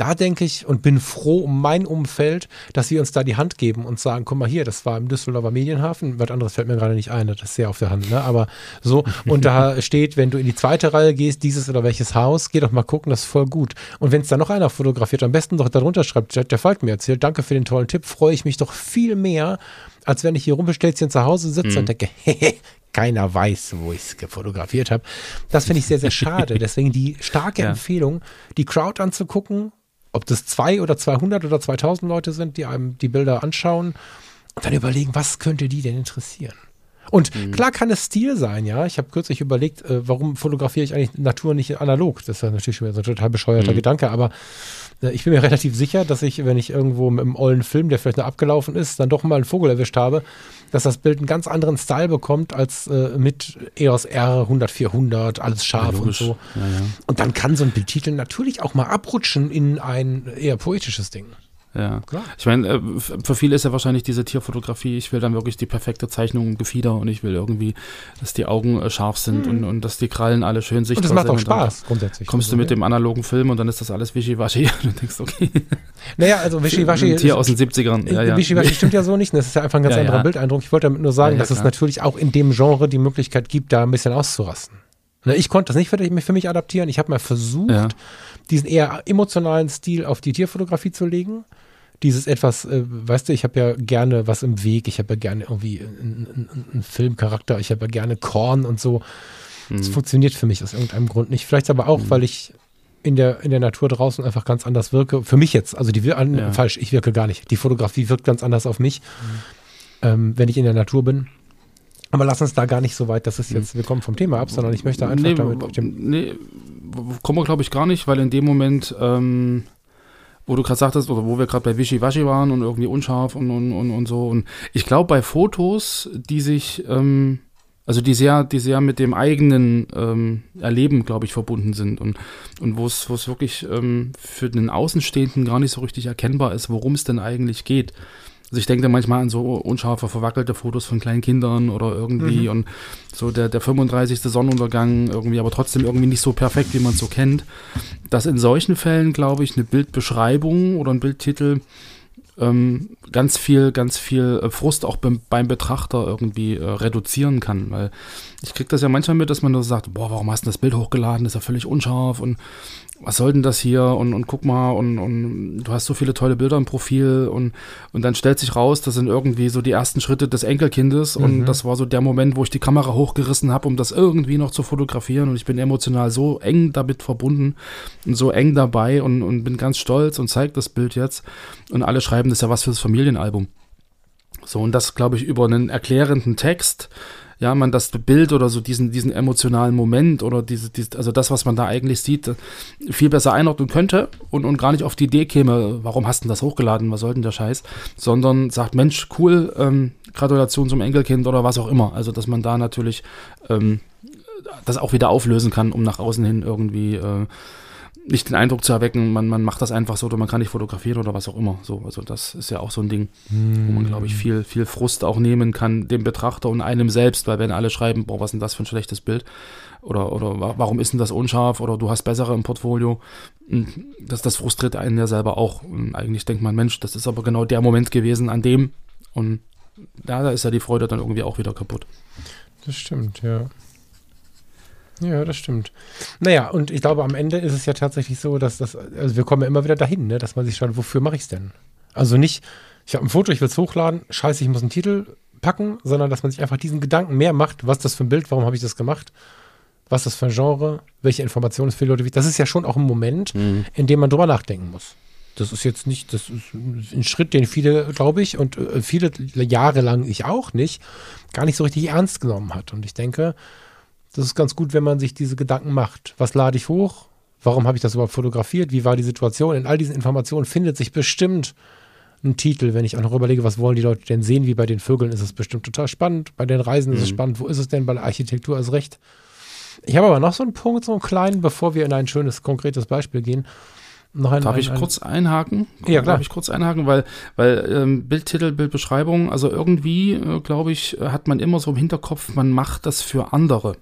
da denke ich und bin froh um mein Umfeld, dass sie uns da die Hand geben und sagen, guck mal hier, das war im Düsseldorfer Medienhafen, was anderes fällt mir gerade nicht ein, das ist sehr auf der Hand, ne? aber so, und da steht, wenn du in die zweite Reihe gehst, dieses oder welches Haus, geh doch mal gucken, das ist voll gut. Und wenn es da noch einer fotografiert, am besten doch darunter schreibt, der Falk mir erzählt, danke für den tollen Tipp, freue ich mich doch viel mehr, als wenn ich hier Rumpelstilzchen zu Hause sitze und denke, hehe, keiner weiß, wo ich es fotografiert habe. Das finde ich sehr, sehr schade. Deswegen die starke Ja. Empfehlung, die Crowd anzugucken, ob das zwei oder 200 oder 2000 Leute sind, die einem die Bilder anschauen und dann überlegen, was könnte die denn interessieren? Und klar kann es Stil sein, ja. Ich habe kürzlich überlegt, äh, warum fotografiere ich eigentlich Natur nicht analog? Das ist ja natürlich schon wieder so ein total bescheuerter Gedanke, aber äh, ich bin mir relativ sicher, dass ich, wenn ich irgendwo mit einem ollen Film, der vielleicht noch abgelaufen ist, dann doch mal einen Vogel erwischt habe, dass das Bild einen ganz anderen Style bekommt als äh, mit EOS R 100 400, alles scharf und logisch. so. Ja, ja. Und dann kann so ein Bildtitel natürlich auch mal abrutschen in ein eher poetisches Ding. Ja. Klar. Ich meine, äh, für viele ist ja wahrscheinlich diese Tierfotografie, ich will dann wirklich die perfekte Zeichnung im Gefieder und ich will irgendwie, dass die Augen äh, scharf sind und, und dass die Krallen alle schön sichtbar Mhm. Und das macht sind. auch und Spaß, grundsätzlich. Kommst du Also, mit ne? dem analogen Film und dann ist das alles wischiwaschi und du denkst, okay, Naja, also Wischiwaschi. ein Tier aus den 70ern. Ja, ja. Wischiwaschi stimmt ja so nicht. Das ist ja einfach ein ganz Ja, anderer ja. Bildeindruck. Ich wollte damit nur sagen, Ja, ja, dass es klar. natürlich auch in dem Genre die Möglichkeit gibt, da ein bisschen auszurasten. Ne, Ich konnte das nicht für, für mich adaptieren. Ich habe mal versucht, Ja. Diesen eher emotionalen Stil auf die Tierfotografie zu legen. Dieses etwas, äh, weißt du, ich habe ja gerne was im Weg, ich habe ja gerne irgendwie einen, Filmcharakter, ich habe ja gerne Korn und so. Das Mhm. funktioniert für mich aus irgendeinem Grund nicht. Vielleicht aber auch, weil ich in der, in der Natur draußen einfach ganz anders wirke. Für mich jetzt, also die wir- an, Ja. falsch, ich wirke gar nicht. Die Fotografie wirkt ganz anders auf mich, ähm, wenn ich in der Natur bin. Aber lass uns da gar nicht so weit, das ist jetzt, wir kommen vom Thema ab, sondern ich möchte einfach nee, damit auf dem, nee, kommen wir glaube ich gar nicht, weil in dem Moment, ähm, wo du gerade sagtest, oder wo wir gerade bei Wischiwaschi waren und irgendwie unscharf und, und, und, und so. Und ich glaube, bei Fotos, die sich, ähm, also die sehr, die sehr mit dem eigenen ähm, Erleben, glaube ich, verbunden sind und, und wo es wirklich ähm, für den Außenstehenden gar nicht so richtig erkennbar ist, worum es denn eigentlich geht. Also ich denke da manchmal an so unscharfe, verwackelte Fotos von kleinen Kindern oder irgendwie und so der, der 35. Sonnenuntergang irgendwie, aber trotzdem irgendwie nicht so perfekt, wie man es so kennt. Dass in solchen Fällen, glaube ich, eine Bildbeschreibung oder ein Bildtitel ähm, ganz viel, ganz viel äh, Frust auch beim, beim Betrachter irgendwie äh, reduzieren kann. Weil ich kriege das ja manchmal mit, dass man da sagt, boah, warum hast du das Bild hochgeladen? Das ist ja völlig unscharf und was soll denn das hier? Und, und guck mal und, und du hast so viele tolle Bilder im Profil. Und, und dann stellt sich raus, das sind irgendwie so die ersten Schritte des Enkelkindes. Mhm. und das war so der Moment, wo ich die Kamera hochgerissen habe, um das irgendwie noch zu fotografieren. Und ich bin emotional so eng damit verbunden und so eng dabei und, und bin ganz stolz und zeige das Bild jetzt. Und alle schreiben, das ist ja was fürs Familienalbum. So, und das, glaube ich, über einen erklärenden Text, ja, man das Bild oder so diesen, diesen emotionalen Moment oder diese, diese, also das, was man da eigentlich sieht, viel besser einordnen könnte und, und gar nicht auf die Idee käme, warum hast du das hochgeladen, was soll denn der Scheiß, sondern sagt, Mensch, cool, ähm, Gratulation zum Enkelkind oder was auch immer. Also, dass man da natürlich ähm, das auch wieder auflösen kann, um nach außen hin irgendwie äh, nicht den Eindruck zu erwecken, man, man macht das einfach so oder man kann nicht fotografieren oder was auch immer. So, also das ist ja auch so ein Ding, wo man, glaube ich, viel, viel Frust auch nehmen kann, dem Betrachter und einem selbst, weil wenn alle schreiben, boah, was ist denn das für ein schlechtes Bild? Oder, oder wa- warum ist denn das unscharf? Oder du hast bessere im Portfolio. Und Das, das frustriert einen ja selber auch. Und eigentlich denkt man, Mensch, das ist aber genau der Moment gewesen, an dem. Und da, da ist ja die Freude dann irgendwie auch wieder kaputt. Das stimmt, ja. Ja, das stimmt. Naja, und ich glaube, am Ende ist es ja tatsächlich so, dass das, also wir kommen ja immer wieder dahin, ne, dass man sich schaut, wofür mache ich es denn? Also nicht, ich habe ein Foto, ich will es hochladen, scheiße, ich muss einen Titel packen, sondern dass man sich einfach diesen Gedanken mehr macht, was das für ein Bild, warum habe ich das gemacht, was ist das für ein Genre, welche Informationen ist für die Leute wichtig. Das ist ja schon auch ein Moment, in dem man drüber nachdenken muss. Das ist jetzt nicht, das ist ein Schritt, den viele, glaube ich, und äh, viele Jahre lang ich auch nicht, gar nicht so richtig ernst genommen hat. Und ich denke, das ist ganz gut, wenn man sich diese Gedanken macht. Was lade ich hoch? Warum habe ich das überhaupt fotografiert? Wie war die Situation? In all diesen Informationen findet sich bestimmt ein Titel, wenn ich auch noch überlege, was wollen die Leute denn sehen, wie bei den Vögeln ist es bestimmt total spannend, bei den Reisen ist es spannend, wo ist es denn, bei der Architektur ist recht. Ich habe aber noch so einen Punkt, so einen kleinen, bevor wir in ein schönes, konkretes Beispiel gehen. Noch ein, Darf ein, ich ein, kurz einhaken? Ja, klar. Darf ich kurz einhaken, weil, weil ähm, Bildtitel, Bildbeschreibung, also irgendwie, äh, glaube ich, hat man immer so im Hinterkopf, man macht das für andere.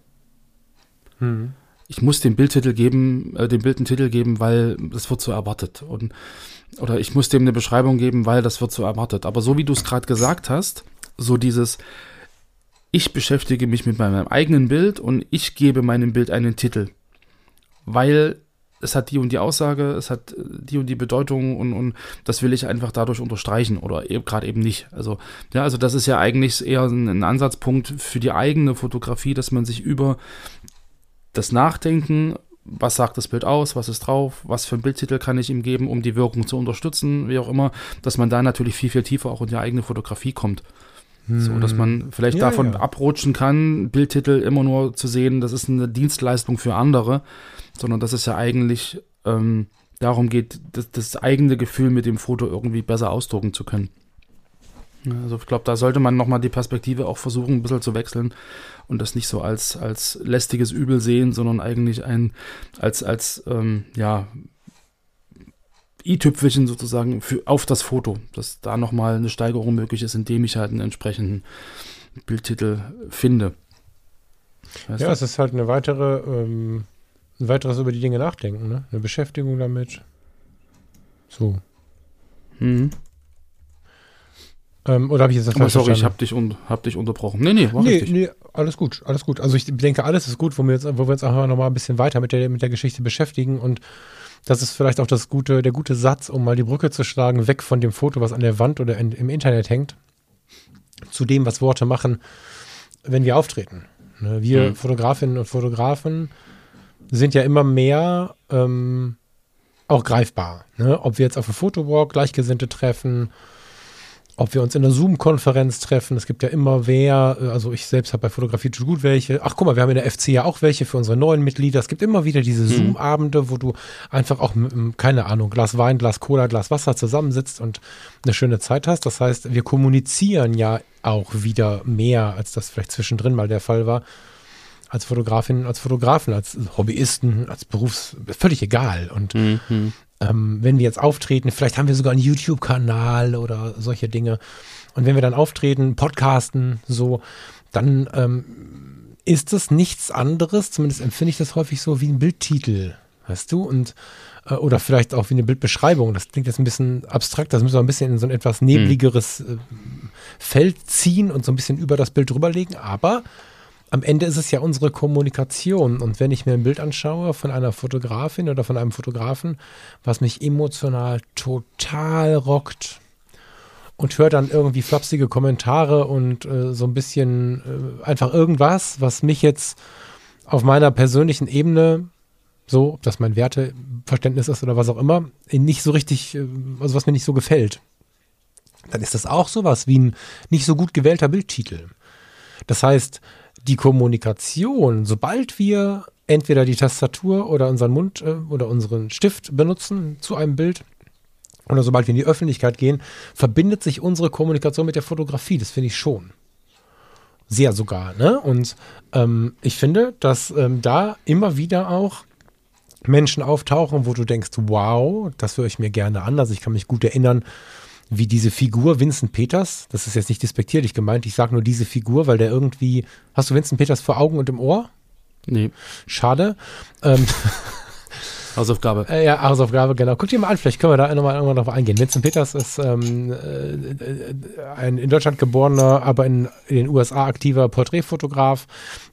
Hm. Ich muss dem Bildtitel geben, äh, dem Bild einen Titel geben, weil das wird so erwartet. Und, oder ich muss dem eine Beschreibung geben, weil das wird so erwartet. Aber so wie du es gerade gesagt hast, so dieses, ich beschäftige mich mit meinem eigenen Bild und ich gebe meinem Bild einen Titel. Weil es hat die und die Aussage, es hat äh, die und die Bedeutung und, und das will ich einfach dadurch unterstreichen oder eben gerade eben nicht. Also, ja, also das ist ja eigentlich eher ein, ein Ansatzpunkt für die eigene Fotografie, dass man sich über das Nachdenken, was sagt das Bild aus, was ist drauf, was für ein Bildtitel kann ich ihm geben, um die Wirkung zu unterstützen, wie auch immer, dass man da natürlich viel, viel tiefer auch in die eigene Fotografie kommt. So, dass man vielleicht Hm. Ja, davon ja. abrutschen kann, Bildtitel immer nur zu sehen, das ist eine Dienstleistung für andere, sondern dass es ja eigentlich ähm, darum geht, das, das eigene Gefühl mit dem Foto irgendwie besser ausdrucken zu können. Also ich glaube, da sollte man nochmal die Perspektive auch versuchen, ein bisschen zu wechseln und das nicht so als, als lästiges Übel sehen, sondern eigentlich ein, als, als ähm, ja, i-Tüpfelchen sozusagen für, auf das Foto, dass da nochmal eine Steigerung möglich ist, indem ich halt einen entsprechenden Bildtitel finde. Weißt Ja, du? es ist halt eine weitere, ähm, ein weiteres über die Dinge nachdenken, ne? Eine Beschäftigung damit. So. Mhm. Ähm, oder habe ich jetzt das Aber sorry, ich verstanden? habe dich, un, hab dich unterbrochen. Nee, nee, war Nee, richtig. nee, alles gut, alles gut. Also ich denke, alles ist gut, wo wir jetzt, wo wir uns auch noch mal ein bisschen weiter mit der, mit der Geschichte beschäftigen und das ist vielleicht auch das gute, der gute Satz, um mal die Brücke zu schlagen, weg von dem Foto, was an der Wand oder in, im Internet hängt, zu dem, was Worte machen, wenn wir auftreten. Ne, wir Mhm. Fotografinnen und Fotografen sind ja immer mehr ähm, auch greifbar. Ne? Ob wir jetzt auf einem Fotowalk Gleichgesinnte treffen, ob wir uns in einer Zoom-Konferenz treffen. Es gibt ja immer wer, äh, also ich selbst habe bei Fotografie zu gut welche. Ach guck mal, wir haben in der FC ja auch welche für unsere neuen Mitglieder. Es gibt immer wieder diese Zoom-Abende, wo du einfach auch keine Ahnung, Glas Wein, Glas Cola, Glas Wasser zusammensitzt und eine schöne Zeit hast. Das heißt, wir kommunizieren ja auch wieder mehr, als das vielleicht zwischendrin mal der Fall war. Als Fotografin, als Fotografen, als Hobbyisten, als Berufs, völlig egal. Und Mhm. Ähm, wenn wir jetzt auftreten, vielleicht haben wir sogar einen YouTube-Kanal oder solche Dinge. Und wenn wir dann auftreten, podcasten, so, dann ähm, ist es nichts anderes, zumindest empfinde ich das häufig so, wie ein Bildtitel, weißt du? Und äh, oder vielleicht auch wie eine Bildbeschreibung. Das klingt jetzt ein bisschen abstrakt, das müssen wir ein bisschen in so ein etwas nebligeres äh, Feld ziehen und so ein bisschen über das Bild drüberlegen, aber am Ende ist es ja unsere Kommunikation. Und wenn ich mir ein Bild anschaue von einer Fotografin oder von einem Fotografen, was mich emotional total rockt und höre dann irgendwie flapsige Kommentare und äh, so ein bisschen äh, einfach irgendwas, was mich jetzt auf meiner persönlichen Ebene, so, ob das mein Werteverständnis ist oder was auch immer, nicht so richtig, äh, also was mir nicht so gefällt, dann ist das auch sowas wie ein nicht so gut gewählter Bildtitel. Das heißt, die Kommunikation, sobald wir entweder die Tastatur oder unseren Mund äh, oder unseren Stift benutzen zu einem Bild, oder sobald wir in die Öffentlichkeit gehen, verbindet sich unsere Kommunikation mit der Fotografie. Das finde ich schon. Sehr sogar. Ne? Und ähm, ich finde, dass ähm, da immer wieder auch Menschen auftauchen, wo du denkst, wow, das höre ich mir gerne an. Also ich kann mich gut erinnern, wie diese Figur Vincent Peters, das ist jetzt nicht despektierlich gemeint, ich sage nur diese Figur, weil der irgendwie, hast du Vincent Peters vor Augen und im Ohr? Nee. Schade. Ähm, Hausaufgabe. Äh, ja, Hausaufgabe, genau. Guck dir mal an, vielleicht können wir da nochmal irgendwann drauf eingehen. Vincent Peters ist ähm, äh, ein in Deutschland geborener, aber in, in, den USA aktiver Porträtfotograf,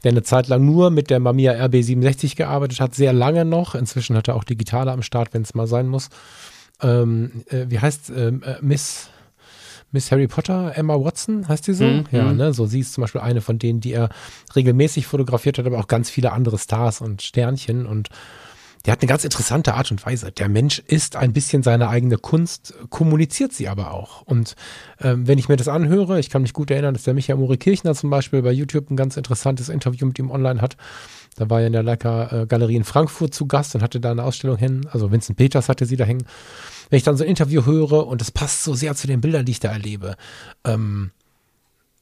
der eine Zeit lang nur mit der Mamiya RB67 gearbeitet hat, sehr lange noch. Inzwischen hat er auch digitale am Start, wenn es mal sein muss. Ähm, äh, wie heißt ähm, äh, Miss Miss Harry Potter, Emma Watson, heißt die so? Mhm. Ja, mhm. ne? So, sie ist zum Beispiel eine von denen, die er regelmäßig fotografiert hat, aber auch ganz viele andere Stars und Sternchen und der hat eine ganz interessante Art und Weise. Der Mensch ist ein bisschen seine eigene Kunst, kommuniziert sie aber auch. Und ähm, wenn ich mir das anhöre, ich kann mich gut erinnern, dass der Michael Muri Kirchner zum Beispiel bei YouTube ein ganz interessantes Interview mit ihm online hat. Da war er in der Leica äh, Galerie in Frankfurt zu Gast und hatte da eine Ausstellung hängen. Also Vincent Peters hatte sie da hängen. Wenn ich dann so ein Interview höre und das passt so sehr zu den Bildern, die ich da erlebe, ähm,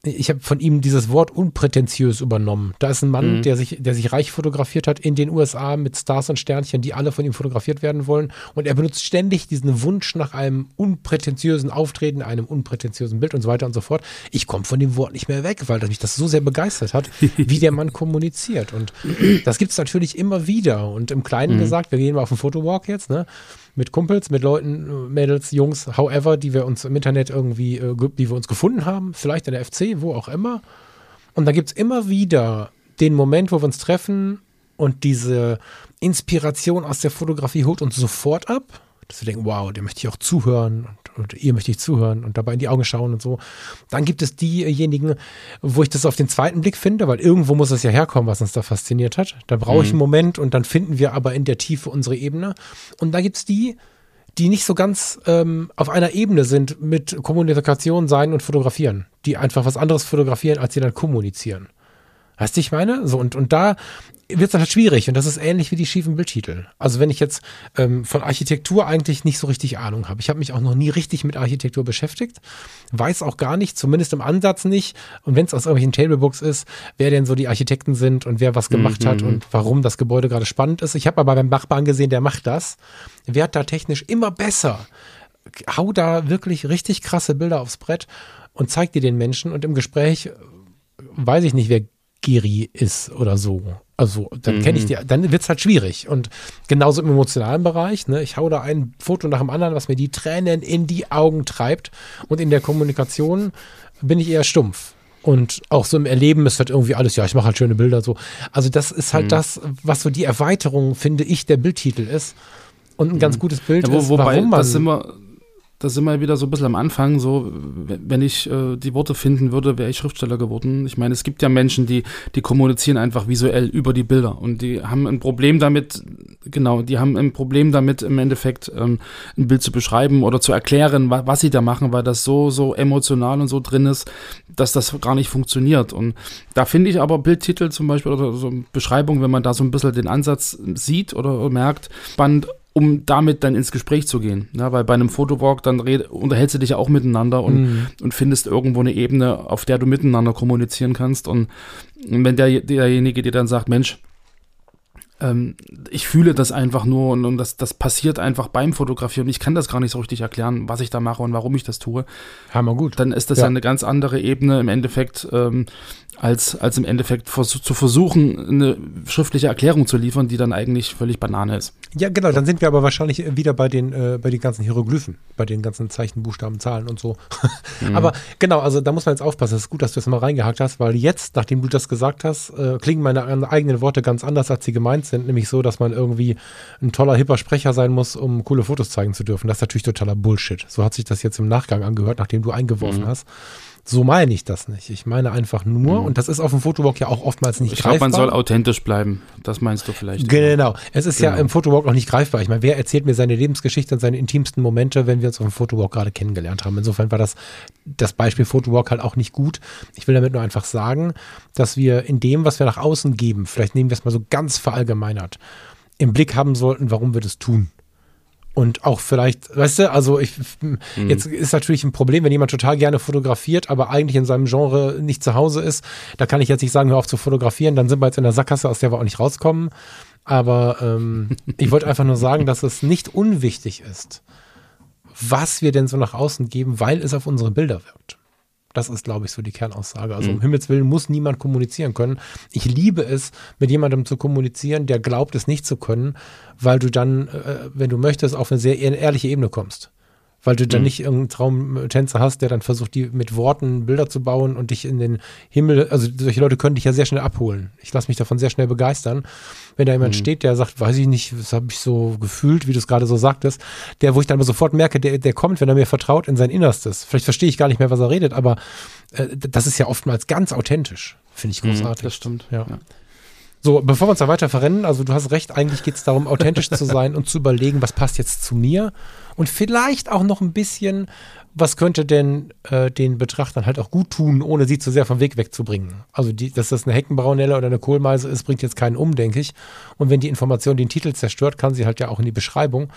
ich habe von ihm dieses Wort unprätentiös übernommen. Da ist ein Mann, mhm. der sich, der sich reich fotografiert hat in den USA mit Stars und Sternchen, die alle von ihm fotografiert werden wollen. Und er benutzt ständig diesen Wunsch nach einem unprätentiösen Auftreten, einem unprätentiösen Bild und so weiter und so fort. Ich komme von dem Wort nicht mehr weg, weil mich das so sehr begeistert hat, wie der Mann kommuniziert. Und das gibt es natürlich immer wieder. Und im Kleinen mhm. gesagt, wir gehen mal auf den Fotowalk jetzt, ne? Mit Kumpels, mit Leuten, Mädels, Jungs, however, die wir uns im Internet irgendwie, äh, die wir uns gefunden haben, vielleicht in der FC, wo auch immer. Und da gibt es immer wieder den Moment, wo wir uns treffen und diese Inspiration aus der Fotografie holt uns sofort ab dass wir denken, wow, dem möchte ich auch zuhören und, ihr möchte ich zuhören und dabei in die Augen schauen und so. Dann gibt es diejenigen, wo ich das auf den zweiten Blick finde, weil irgendwo muss es ja herkommen, was uns da fasziniert hat. Da brauche ich mhm. einen Moment und dann finden wir aber in der Tiefe unsere Ebene. Und da gibt es die, die nicht so ganz ähm, auf einer Ebene sind mit Kommunikation, Sein und Fotografieren. Die einfach was anderes fotografieren, als sie dann kommunizieren. Weißt du, ich meine? So, und, und da wird es dann halt schwierig und das ist ähnlich wie die schiefen Bildtitel. Also wenn ich jetzt ähm, von Architektur eigentlich nicht so richtig Ahnung habe, ich habe mich auch noch nie richtig mit Architektur beschäftigt, weiß auch gar nicht, zumindest im Ansatz nicht und wenn es aus irgendwelchen Tablebooks ist, wer denn so die Architekten sind und wer was gemacht mhm. hat und warum das Gebäude gerade spannend ist. Ich habe aber beim Nachbarn gesehen, der macht das, wird da technisch immer besser. Hau da wirklich richtig krasse Bilder aufs Brett und zeig die den Menschen und im Gespräch weiß ich nicht, wer Giri ist oder so. Also dann kenne ich mhm. die, dann wird es halt schwierig. Und genauso im emotionalen Bereich, ne, ich hau da ein Foto nach dem anderen, was mir die Tränen in die Augen treibt. Und in der Kommunikation bin ich eher stumpf. Und auch so im Erleben ist halt irgendwie alles, ja, ich mache halt schöne Bilder so. Also das ist halt mhm. das, was so die Erweiterung, finde ich, der Bildtitel ist. Und ein ganz mhm. gutes Bild ja, wo, ist, wobei, warum man. Das wir, da sind wir wieder so ein bisschen am Anfang, so, wenn ich äh, die Worte finden würde, wäre ich Schriftsteller geworden. Ich meine, es gibt ja Menschen, die, die kommunizieren einfach visuell über die Bilder und die haben ein Problem damit, genau, die haben ein Problem damit, im Endeffekt ähm, ein Bild zu beschreiben oder zu erklären, wa was sie da machen, weil das so, so emotional und so drin ist, dass das gar nicht funktioniert. Und da finde ich aber Bildtitel zum Beispiel oder so Beschreibung, wenn man da so ein bisschen den Ansatz sieht oder merkt, spannend um damit dann ins Gespräch zu gehen. Ja, weil bei einem Fotowalk dann red, unterhältst du dich ja auch miteinander und, mhm. und findest irgendwo eine Ebene, auf der du miteinander kommunizieren kannst. Und, wenn der, derjenige dir dann sagt, Mensch, ähm, ich fühle das einfach nur und, und das, das passiert einfach beim Fotografieren. Ich kann das gar nicht so richtig erklären, was ich da mache und warum ich das tue. Hammer gut. Dann ist das ja, ja eine ganz andere Ebene im Endeffekt, ähm, als, als im Endeffekt vers zu versuchen, eine schriftliche Erklärung zu liefern, die dann eigentlich völlig Banane ist. Ja, genau, dann sind wir aber wahrscheinlich wieder bei den, äh, bei den ganzen Hieroglyphen, bei den ganzen Zeichen, Buchstaben, Zahlen und so. Mhm. Aber genau, also da muss man jetzt aufpassen. Es ist gut, dass du das mal reingehakt hast, weil jetzt, nachdem du das gesagt hast, äh, klingen meine eigenen Worte ganz anders, als sie gemeint sind. Nämlich so, dass man irgendwie ein toller, hipper Sprecher sein muss, um coole Fotos zeigen zu dürfen. Das ist natürlich totaler Bullshit. So hat sich das jetzt im Nachgang angehört, nachdem du eingeworfen mhm. hast. So meine ich das nicht. Ich meine einfach nur, mhm. und das ist auf dem Fotowalk ja auch oftmals nicht ich greifbar. Ich glaube, man soll authentisch bleiben. Das meinst du vielleicht. Genau. Es ist genau. ja im Fotowalk auch nicht greifbar. Ich meine, wer erzählt mir seine Lebensgeschichte und seine intimsten Momente, wenn wir uns auf dem Fotowalk gerade kennengelernt haben? Insofern war das, das Beispiel Fotowalk halt auch nicht gut. Ich will damit nur einfach sagen, dass wir in dem, was wir nach außen geben, vielleicht nehmen wir es mal so ganz verallgemeinert, im Blick haben sollten, warum wir das tun. Und auch vielleicht, weißt du, also ich, mhm. jetzt ist natürlich ein Problem, wenn jemand total gerne fotografiert, aber eigentlich in seinem Genre nicht zu Hause ist. Da kann ich jetzt nicht sagen, hör auf zu fotografieren, dann sind wir jetzt in der Sackgasse, aus der wir auch nicht rauskommen. Aber ähm, ich wollte einfach nur sagen, dass es nicht unwichtig ist, was wir denn so nach außen geben, weil es auf unsere Bilder wirkt. Das ist, glaube ich, so die Kernaussage. Also mhm. um Himmels Willen muss niemand kommunizieren können. Ich liebe es, mit jemandem zu kommunizieren, der glaubt, es nicht zu können, weil du dann, äh, wenn du möchtest, auf eine sehr ehrliche Ebene kommst weil du dann mhm. nicht irgendeinen Traumtänzer hast, der dann versucht, die mit Worten Bilder zu bauen und dich in den Himmel, also solche Leute können dich ja sehr schnell abholen. Ich lasse mich davon sehr schnell begeistern. Wenn da jemand mhm. steht, der sagt, weiß ich nicht, das habe ich so gefühlt, wie du es gerade so sagtest, der, wo ich dann aber sofort merke, der, der kommt, wenn er mir vertraut, in sein Innerstes. Vielleicht verstehe ich gar nicht mehr, was er redet, aber äh, das ist ja oftmals ganz authentisch. Finde ich mhm, großartig. Mhm, das stimmt. ja. ja. So, bevor wir uns da weiter verrennen, also du hast recht, eigentlich geht es darum, authentisch zu sein und zu überlegen, was passt jetzt zu mir und vielleicht auch noch ein bisschen, was könnte denn äh, den Betrachtern halt auch gut tun, ohne sie zu sehr vom Weg wegzubringen. Also, die, dass das eine Heckenbraunelle oder eine Kohlmeise ist, bringt jetzt keinen um, denke ich. Und wenn die Information den Titel zerstört, kann sie halt ja auch in die Beschreibung.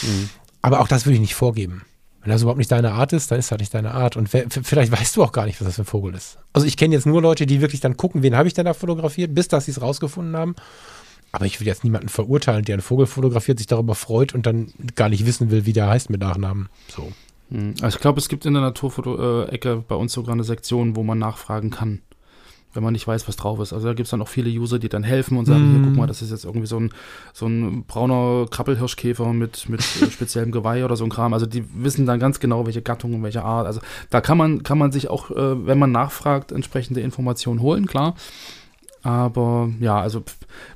Mhm. Aber auch das würde ich nicht vorgeben. Wenn das überhaupt nicht deine Art ist, dann ist das nicht deine Art. Und vielleicht weißt du auch gar nicht, was das für ein Vogel ist. Also ich kenne jetzt nur Leute, die wirklich dann gucken, wen habe ich denn da fotografiert, bis dass sie es rausgefunden haben. Aber ich will jetzt niemanden verurteilen, der einen Vogel fotografiert, sich darüber freut und dann gar nicht wissen will, wie der heißt mit Nachnamen. So. Hm. Also ich glaube, es gibt in der Naturfoto-Ecke bei uns sogar eine Sektion, wo man nachfragen kann wenn man nicht weiß, was drauf ist. Also da gibt es dann auch viele User, die dann helfen und sagen, mm. hier, guck mal, das ist jetzt irgendwie so ein, so ein brauner Krabbelhirschkäfer mit, mit speziellem Geweih oder so ein Kram. Also die wissen dann ganz genau, welche Gattung und welche Art. Also da kann man, kann man sich auch, äh, wenn man nachfragt, entsprechende Informationen holen, klar. Aber ja, also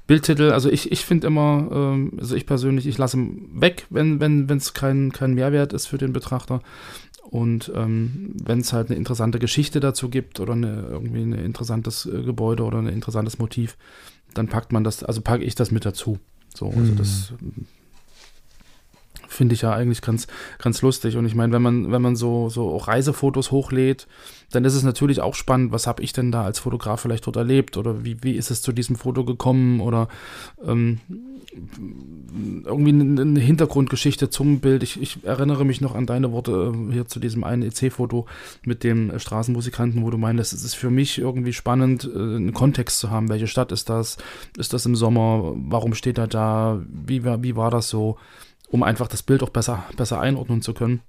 Bildtitel, also ich, ich finde immer, ähm, also ich persönlich, ich lasse weg, wenn es wenn, kein, kein Mehrwert ist für den Betrachter. Und ähm, wenn es halt eine interessante Geschichte dazu gibt oder eine, irgendwie ein interessantes äh, Gebäude oder ein interessantes Motiv, dann packt man das, also packe ich das mit dazu. So, also mhm. das finde ich ja eigentlich ganz, ganz lustig. Und ich meine, wenn man, wenn man so, so Reisefotos hochlädt, dann ist es natürlich auch spannend, was habe ich denn da als Fotograf vielleicht dort erlebt oder wie, wie ist es zu diesem Foto gekommen oder ähm, irgendwie eine Hintergrundgeschichte zum Bild. Ich, ich, erinnere mich noch an deine Worte äh, hier zu diesem einen EC-Foto mit dem Straßenmusikanten, wo du meinst, es ist für mich irgendwie spannend, äh, einen Kontext zu haben. Welche Stadt ist das? Ist das im Sommer? Warum steht er da? Wie, wie war das so? um einfach das Bild auch besser, besser einordnen zu können.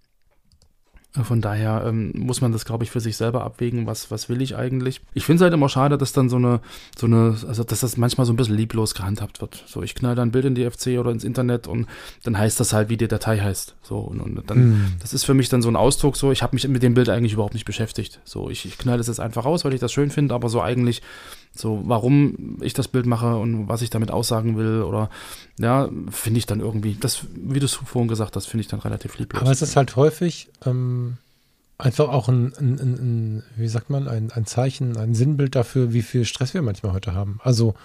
Von daher ähm, muss man das, glaube ich, für sich selber abwägen, was, was will ich eigentlich. Ich finde es halt immer schade, dass dann so eine, so eine, also dass das manchmal so ein bisschen lieblos gehandhabt wird. So, ich knall da ein Bild in die FC oder ins Internet und dann heißt das halt, wie die Datei heißt. So, und, und dann, mm. das ist für mich dann so ein Ausdruck, so, ich habe mich mit dem Bild eigentlich überhaupt nicht beschäftigt. So, ich, ich knall das jetzt einfach raus, weil ich das schön finde, aber so eigentlich so, warum ich das Bild mache und was ich damit aussagen will oder ja, finde ich dann irgendwie, das, wie du es vorhin gesagt hast, finde ich dann relativ lieblos. Aber es ist halt häufig ähm, einfach auch ein, ein, ein, wie sagt man, ein, ein Zeichen, ein Sinnbild dafür, wie viel Stress wir manchmal heute haben. Also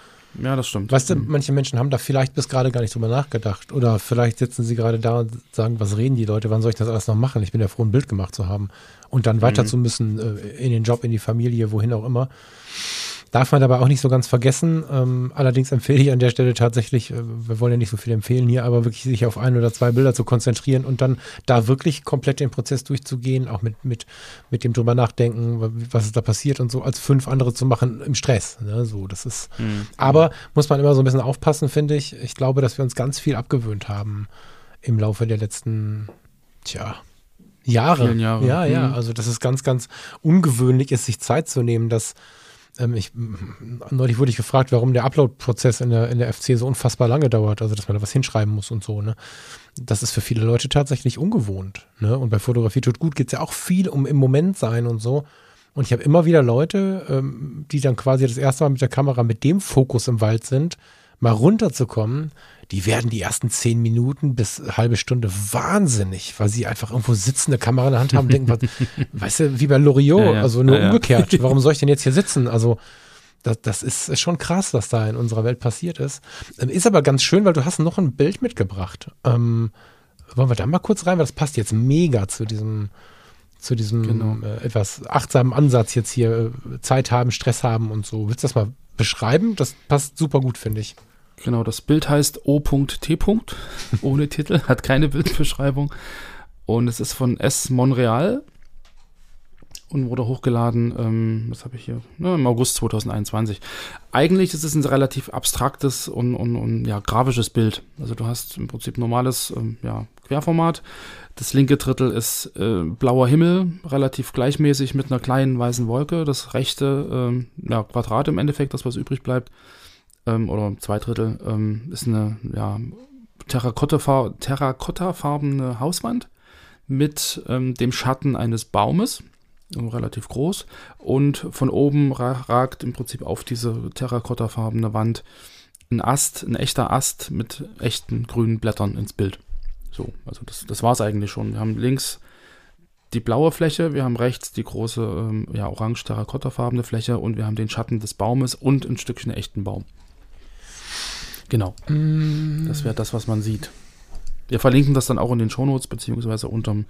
ja, das stimmt. Weißt du, mhm. manche Menschen haben da vielleicht bis gerade gar nicht drüber nachgedacht. Oder vielleicht sitzen sie gerade da und sagen, was reden die Leute, wann soll ich das alles noch machen? Ich bin ja froh, ein Bild gemacht zu haben. Und dann weiter mhm. zu müssen, äh, in den Job, in die Familie, wohin auch immer. Darf man dabei auch nicht so ganz vergessen. Ähm, allerdings empfehle ich an der Stelle tatsächlich, äh, wir wollen ja nicht so viel empfehlen hier, aber wirklich sich auf ein oder zwei Bilder zu konzentrieren und dann da wirklich komplett den Prozess durchzugehen, auch mit, mit, mit dem drüber nachdenken, was ist da passiert und so, als fünf andere zu machen im Stress. Ne? So, das ist, mhm. aber muss man immer so ein bisschen aufpassen, finde ich. Ich glaube, dass wir uns ganz viel abgewöhnt haben im Laufe der letzten, tja, Jahre. Jahre. Ja, ja. Mhm. Also, dass es ganz, ganz ungewöhnlich ist, sich Zeit zu nehmen, dass Ähm, ich, neulich wurde ich gefragt, warum der Upload-Prozess in der, in der FC so unfassbar lange dauert, also dass man da was hinschreiben muss und so, ne? Das ist für viele Leute tatsächlich ungewohnt, ne? Und bei Fotografie tut gut geht es ja auch viel um im Moment sein und so. Und ich habe immer wieder Leute, ähm, die dann quasi das erste Mal mit der Kamera mit dem Fokus im Wald sind, mal runterzukommen, die werden die ersten zehn Minuten bis halbe Stunde wahnsinnig, weil sie einfach irgendwo sitzen, eine Kamera in der Hand haben, denken, was, weißt du, wie bei Loriot, ja, ja, also nur ja, umgekehrt. Warum soll ich denn jetzt hier sitzen? Also das, das ist, ist, schon krass, was da in unserer Welt passiert ist. Ähm, ist aber ganz schön, weil du hast noch ein Bild mitgebracht. Ähm, wollen wir da mal kurz rein, weil das passt jetzt mega zu diesem, zu diesem genau. äh, etwas achtsamen Ansatz jetzt hier, äh, Zeit haben, Stress haben und so. Willst du das mal beschreiben? Das passt super gut, finde ich. Genau, das Bild heißt O.T. ohne Titel, hat keine Bildbeschreibung. Und es ist von S. Monreal und wurde hochgeladen, ähm, was habe ich hier, ne, im August 2021. Eigentlich ist es ein relativ abstraktes und, und, und ja, grafisches Bild. Also du hast im Prinzip normales ähm, ja, Querformat. Das linke Drittel ist äh, blauer Himmel, relativ gleichmäßig mit einer kleinen weißen Wolke. Das rechte ähm, ja, Quadrat im Endeffekt, das was übrig bleibt, ähm, oder zwei Drittel, ähm, ist eine ja, terrakottafarbene Terrakotta Hauswand mit ähm, dem Schatten eines Baumes, also relativ groß, und von oben ragt im Prinzip auf diese terrakottafarbene Wand ein Ast, ein echter Ast mit echten grünen Blättern ins Bild. So, also das, das war es eigentlich schon. Wir haben links die blaue Fläche, wir haben rechts die große, ähm, ja, orange-terrakottafarbene Fläche und wir haben den Schatten des Baumes und ein Stückchen echten Baum. Genau. Mm. Das wäre das, was man sieht. Wir verlinken das dann auch in den Shownotes, beziehungsweise unterm,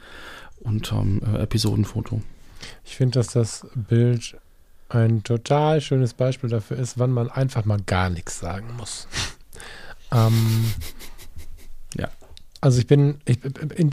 unterm äh, Episodenfoto. Ich finde, dass das Bild ein total schönes Beispiel dafür ist, wann man einfach mal gar nichts sagen muss. ähm. Also ich bin, ich,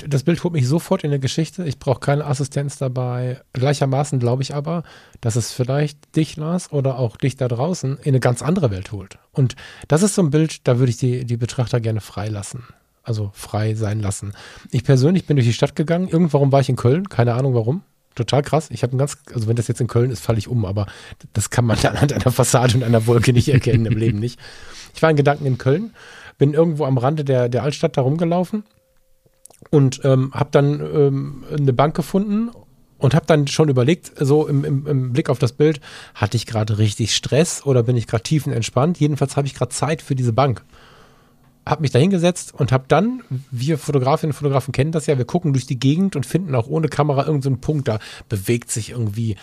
das Bild holt mich sofort in eine Geschichte. Ich brauche keine Assistenz dabei. Gleichermaßen glaube ich aber, dass es vielleicht dich, Lars, oder auch dich da draußen in eine ganz andere Welt holt. Und das ist so ein Bild, da würde ich die, die Betrachter gerne freilassen. Also frei sein lassen. Ich persönlich bin durch die Stadt gegangen. Irgendwann war ich in Köln. Keine Ahnung warum. Total krass. Ich habe ein ganz, also wenn das jetzt in Köln ist, falle ich um, aber das kann man anhand einer Fassade und einer Wolke nicht erkennen im Leben nicht. Ich war in Gedanken in Köln bin irgendwo am Rande der, der Altstadt da rumgelaufen und ähm, habe dann ähm, eine Bank gefunden und habe dann schon überlegt, so im, im, im, Blick auf das Bild, hatte ich gerade richtig Stress oder bin ich gerade tiefenentspannt? Jedenfalls habe ich gerade Zeit für diese Bank. Habe mich da hingesetzt und habe dann, wir Fotografinnen und Fotografen kennen das ja, wir gucken durch die Gegend und finden auch ohne Kamera irgendeinen so Punkt, da bewegt sich irgendwie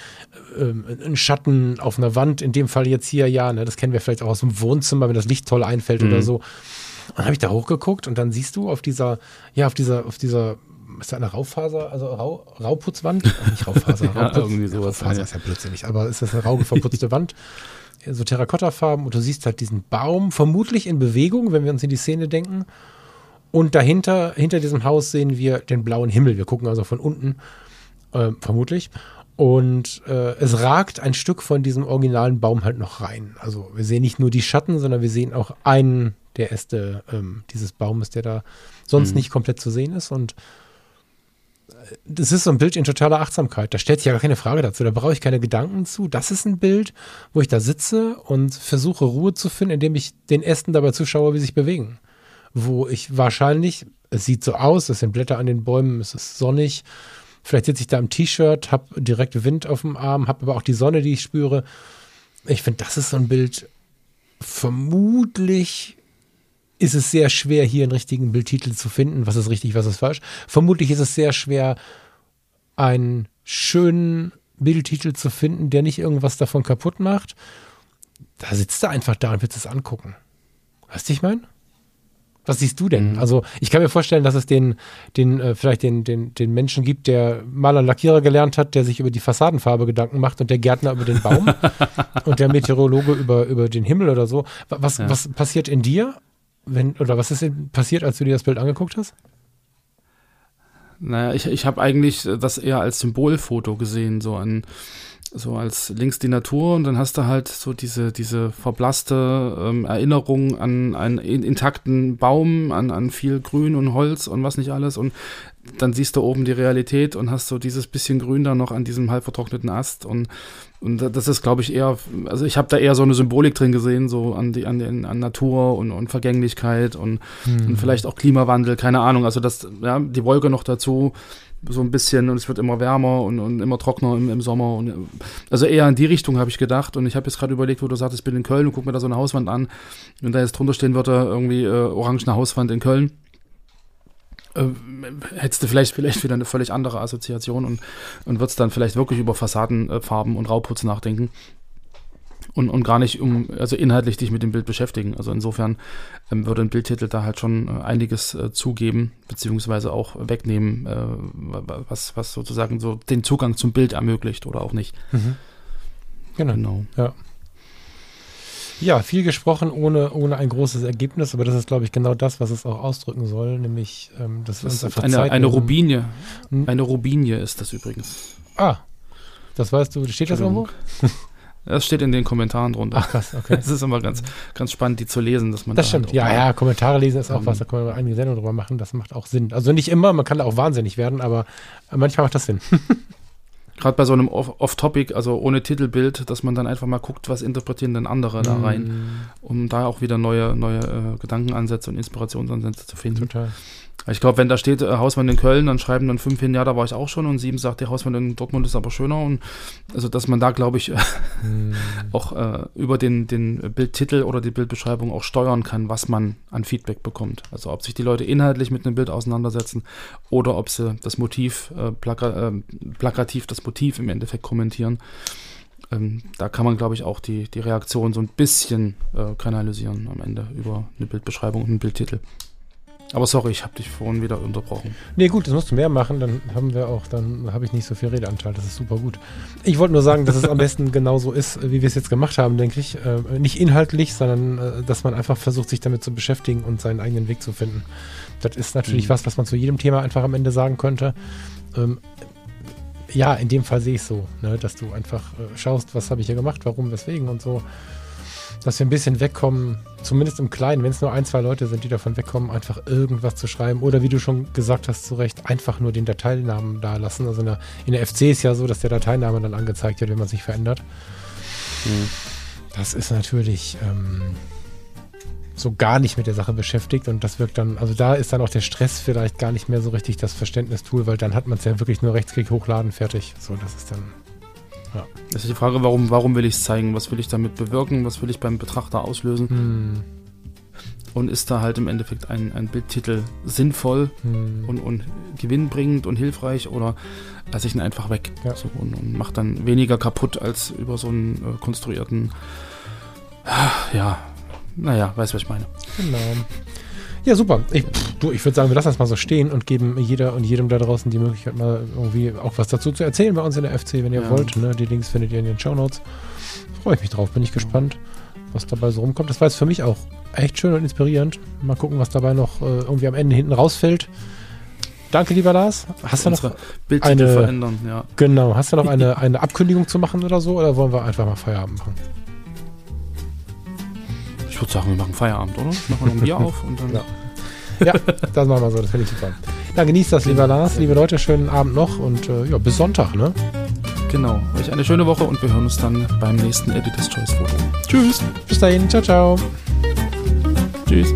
ähm, ein Schatten auf einer Wand, in dem Fall jetzt hier, ja, ne, das kennen wir vielleicht auch aus dem Wohnzimmer, wenn das Licht toll einfällt mhm. oder so. Und dann habe ich da hochgeguckt und dann siehst du auf dieser, ja, auf dieser, auf dieser, ist da eine Raufaser, also Rau, Rauputzwand? Nicht Raufaser, ja, Rauputz, irgendwie sowas. Raufaser ja. ist ja blödsinnig, aber ist das eine rau verputzte Wand? So Terrakottafarben und du siehst halt diesen Baum, vermutlich in Bewegung, wenn wir uns in die Szene denken. Und dahinter, hinter diesem Haus sehen wir den blauen Himmel. Wir gucken also von unten, äh, vermutlich. Und äh, es ragt ein Stück von diesem originalen Baum halt noch rein. Also wir sehen nicht nur die Schatten, sondern wir sehen auch einen der Äste ähm, dieses Baumes, der da sonst mhm. nicht komplett zu sehen ist. Und das ist so ein Bild in totaler Achtsamkeit. Da stellt sich ja gar keine Frage dazu. Da brauche ich keine Gedanken zu. Das ist ein Bild, wo ich da sitze und versuche Ruhe zu finden, indem ich den Ästen dabei zuschaue, wie sie sich bewegen. Wo ich wahrscheinlich, es sieht so aus, es sind Blätter an den Bäumen, es ist sonnig. Vielleicht sitze ich da im T-Shirt, habe direkt Wind auf dem Arm, habe aber auch die Sonne, die ich spüre. Ich finde, das ist so ein Bild, vermutlich ist es sehr schwer, hier einen richtigen Bildtitel zu finden. Was ist richtig, was ist falsch? Vermutlich ist es sehr schwer, einen schönen Bildtitel zu finden, der nicht irgendwas davon kaputt macht. Da sitzt er einfach da und wird es angucken. Weißt du, ich meine? Was siehst du denn? Mhm. Also ich kann mir vorstellen, dass es den, den äh, vielleicht den, den, den Menschen gibt, der Maler Lackierer gelernt hat, der sich über die Fassadenfarbe Gedanken macht und der Gärtner über den Baum und der Meteorologe über, über den Himmel oder so. Was, ja. was passiert in dir? Wenn, oder was ist denn passiert, als du dir das Bild angeguckt hast? Naja, ich, ich habe eigentlich das eher als Symbolfoto gesehen, so ein, so als links die Natur und dann hast du halt so diese, diese verblasste ähm, Erinnerung an einen intakten Baum, an, an viel Grün und Holz und was nicht alles und dann siehst du oben die Realität und hast so dieses bisschen Grün da noch an diesem halb vertrockneten Ast und, und das ist, glaube ich, eher, also ich habe da eher so eine Symbolik drin gesehen, so an die, an, den, an Natur und, und Vergänglichkeit und, hm. und vielleicht auch Klimawandel, keine Ahnung, also das, ja, die Wolke noch dazu, so ein bisschen und es wird immer wärmer und, und immer trockener im, im Sommer. Und, also eher in die Richtung habe ich gedacht. Und ich habe jetzt gerade überlegt, wo du sagst, ich bin in Köln und guck mir da so eine Hauswand an. Und da jetzt drunter stehen würde, irgendwie äh, orangene Hauswand in Köln. Äh, hättest du vielleicht, vielleicht wieder eine völlig andere Assoziation und, und würdest dann vielleicht wirklich über Fassadenfarben und Rauputz nachdenken und, und gar nicht um, also inhaltlich dich mit dem Bild beschäftigen. Also insofern ähm, würde ein Bildtitel da halt schon äh, einiges äh, zugeben, beziehungsweise auch wegnehmen, äh, was, was sozusagen so den Zugang zum Bild ermöglicht oder auch nicht. Mhm. Genau. genau. Ja. Ja, viel gesprochen ohne, ohne ein großes Ergebnis, aber das ist, glaube ich, genau das, was es auch ausdrücken soll, nämlich, ähm, dass wir uns einfach eine, eine Rubinie. Hm? Eine Rubinie ist das übrigens. Ah, das weißt du, steht das irgendwo? Das steht in den Kommentaren drunter. Ach krass, okay. Es ist immer ganz, ganz spannend, die zu lesen, dass man Das da stimmt, halt ja, ja, Kommentare lesen ist auch um, was, da können wir einige Sendungen drüber machen, das macht auch Sinn. Also nicht immer, man kann da auch wahnsinnig werden, aber manchmal macht das Sinn. Gerade bei so einem Off-Topic, also ohne Titelbild, dass man dann einfach mal guckt, was interpretieren denn andere mm. da rein, um da auch wieder neue, neue äh, Gedankenansätze und Inspirationsansätze zu finden. Total. Ich glaube, wenn da steht äh, Hausmann in Köln, dann schreiben dann fünf hin, ja, da war ich auch schon und sieben sagt, der Hausmann in Dortmund ist aber schöner und also, dass man da, glaube ich, hm. auch äh, über den, den Bildtitel oder die Bildbeschreibung auch steuern kann, was man an Feedback bekommt. Also, ob sich die Leute inhaltlich mit einem Bild auseinandersetzen oder ob sie das Motiv, äh, plaka äh, plakativ das Motiv im Endeffekt kommentieren. Ähm, da kann man, glaube ich, auch die, die Reaktion so ein bisschen äh, kanalisieren am Ende über eine Bildbeschreibung und einen Bildtitel. Aber sorry, ich habe dich vorhin wieder unterbrochen. Nee, gut, das musst du mehr machen, dann haben wir auch, dann habe ich nicht so viel Redeanteil, das ist super gut. Ich wollte nur sagen, dass es am besten genauso ist, wie wir es jetzt gemacht haben, denke ich. Äh, nicht inhaltlich, sondern äh, dass man einfach versucht, sich damit zu beschäftigen und seinen eigenen Weg zu finden. Das ist natürlich mhm. was, was man zu jedem Thema einfach am Ende sagen könnte. Ähm, ja, in dem Fall sehe ich es so, ne, dass du einfach äh, schaust, was habe ich hier gemacht, warum, weswegen und so dass wir ein bisschen wegkommen, zumindest im Kleinen, wenn es nur ein, zwei Leute sind, die davon wegkommen, einfach irgendwas zu schreiben. Oder wie du schon gesagt hast, zu Recht, einfach nur den Dateinamen da lassen. Also in der, in der FC ist ja so, dass der Dateiname dann angezeigt wird, wenn man sich verändert. Mhm. Das ist natürlich ähm, so gar nicht mit der Sache beschäftigt und das wirkt dann, also da ist dann auch der Stress vielleicht gar nicht mehr so richtig das Verständnistool, weil dann hat man es ja wirklich nur Rechtsklick hochladen, fertig. So, das ist dann ja. Das ist die Frage, warum, warum will ich es zeigen? Was will ich damit bewirken? Was will ich beim Betrachter auslösen? Hm. Und ist da halt im Endeffekt ein, ein Bildtitel sinnvoll hm. und, und gewinnbringend und hilfreich oder lasse ich ihn einfach weg ja. so, und, und mache dann weniger kaputt als über so einen äh, konstruierten, ja, naja, weißt du, was ich meine. Genau. Ja, super. Ich, du, ich würde sagen, wir lassen das mal so stehen und geben jeder und jedem da draußen die Möglichkeit, mal irgendwie auch was dazu zu erzählen bei uns in der FC, wenn ihr ja. wollt. Ne? Die Links findet ihr in den Show Notes. Freue ich mich drauf, bin ich gespannt, was dabei so rumkommt. Das war jetzt für mich auch echt schön und inspirierend. Mal gucken, was dabei noch äh, irgendwie am Ende hinten rausfällt. Danke, lieber Lars. Hast du noch eine verändern, ja. Genau, hast du noch eine, eine Abkündigung zu machen oder so oder wollen wir einfach mal Feierabend machen? Würde sagen, wir machen Feierabend, oder? Machen wir noch ein Bier auf und dann. Ja. ja, das machen wir so, das finde ich super. Dann genießt das, lieber Lars. Liebe Leute, schönen Abend noch und äh, ja, bis Sonntag, ne? Genau. Euch eine schöne Woche und wir hören uns dann beim nächsten Editor's Choice Foto. Tschüss. Bis dahin. Ciao, ciao. Tschüss.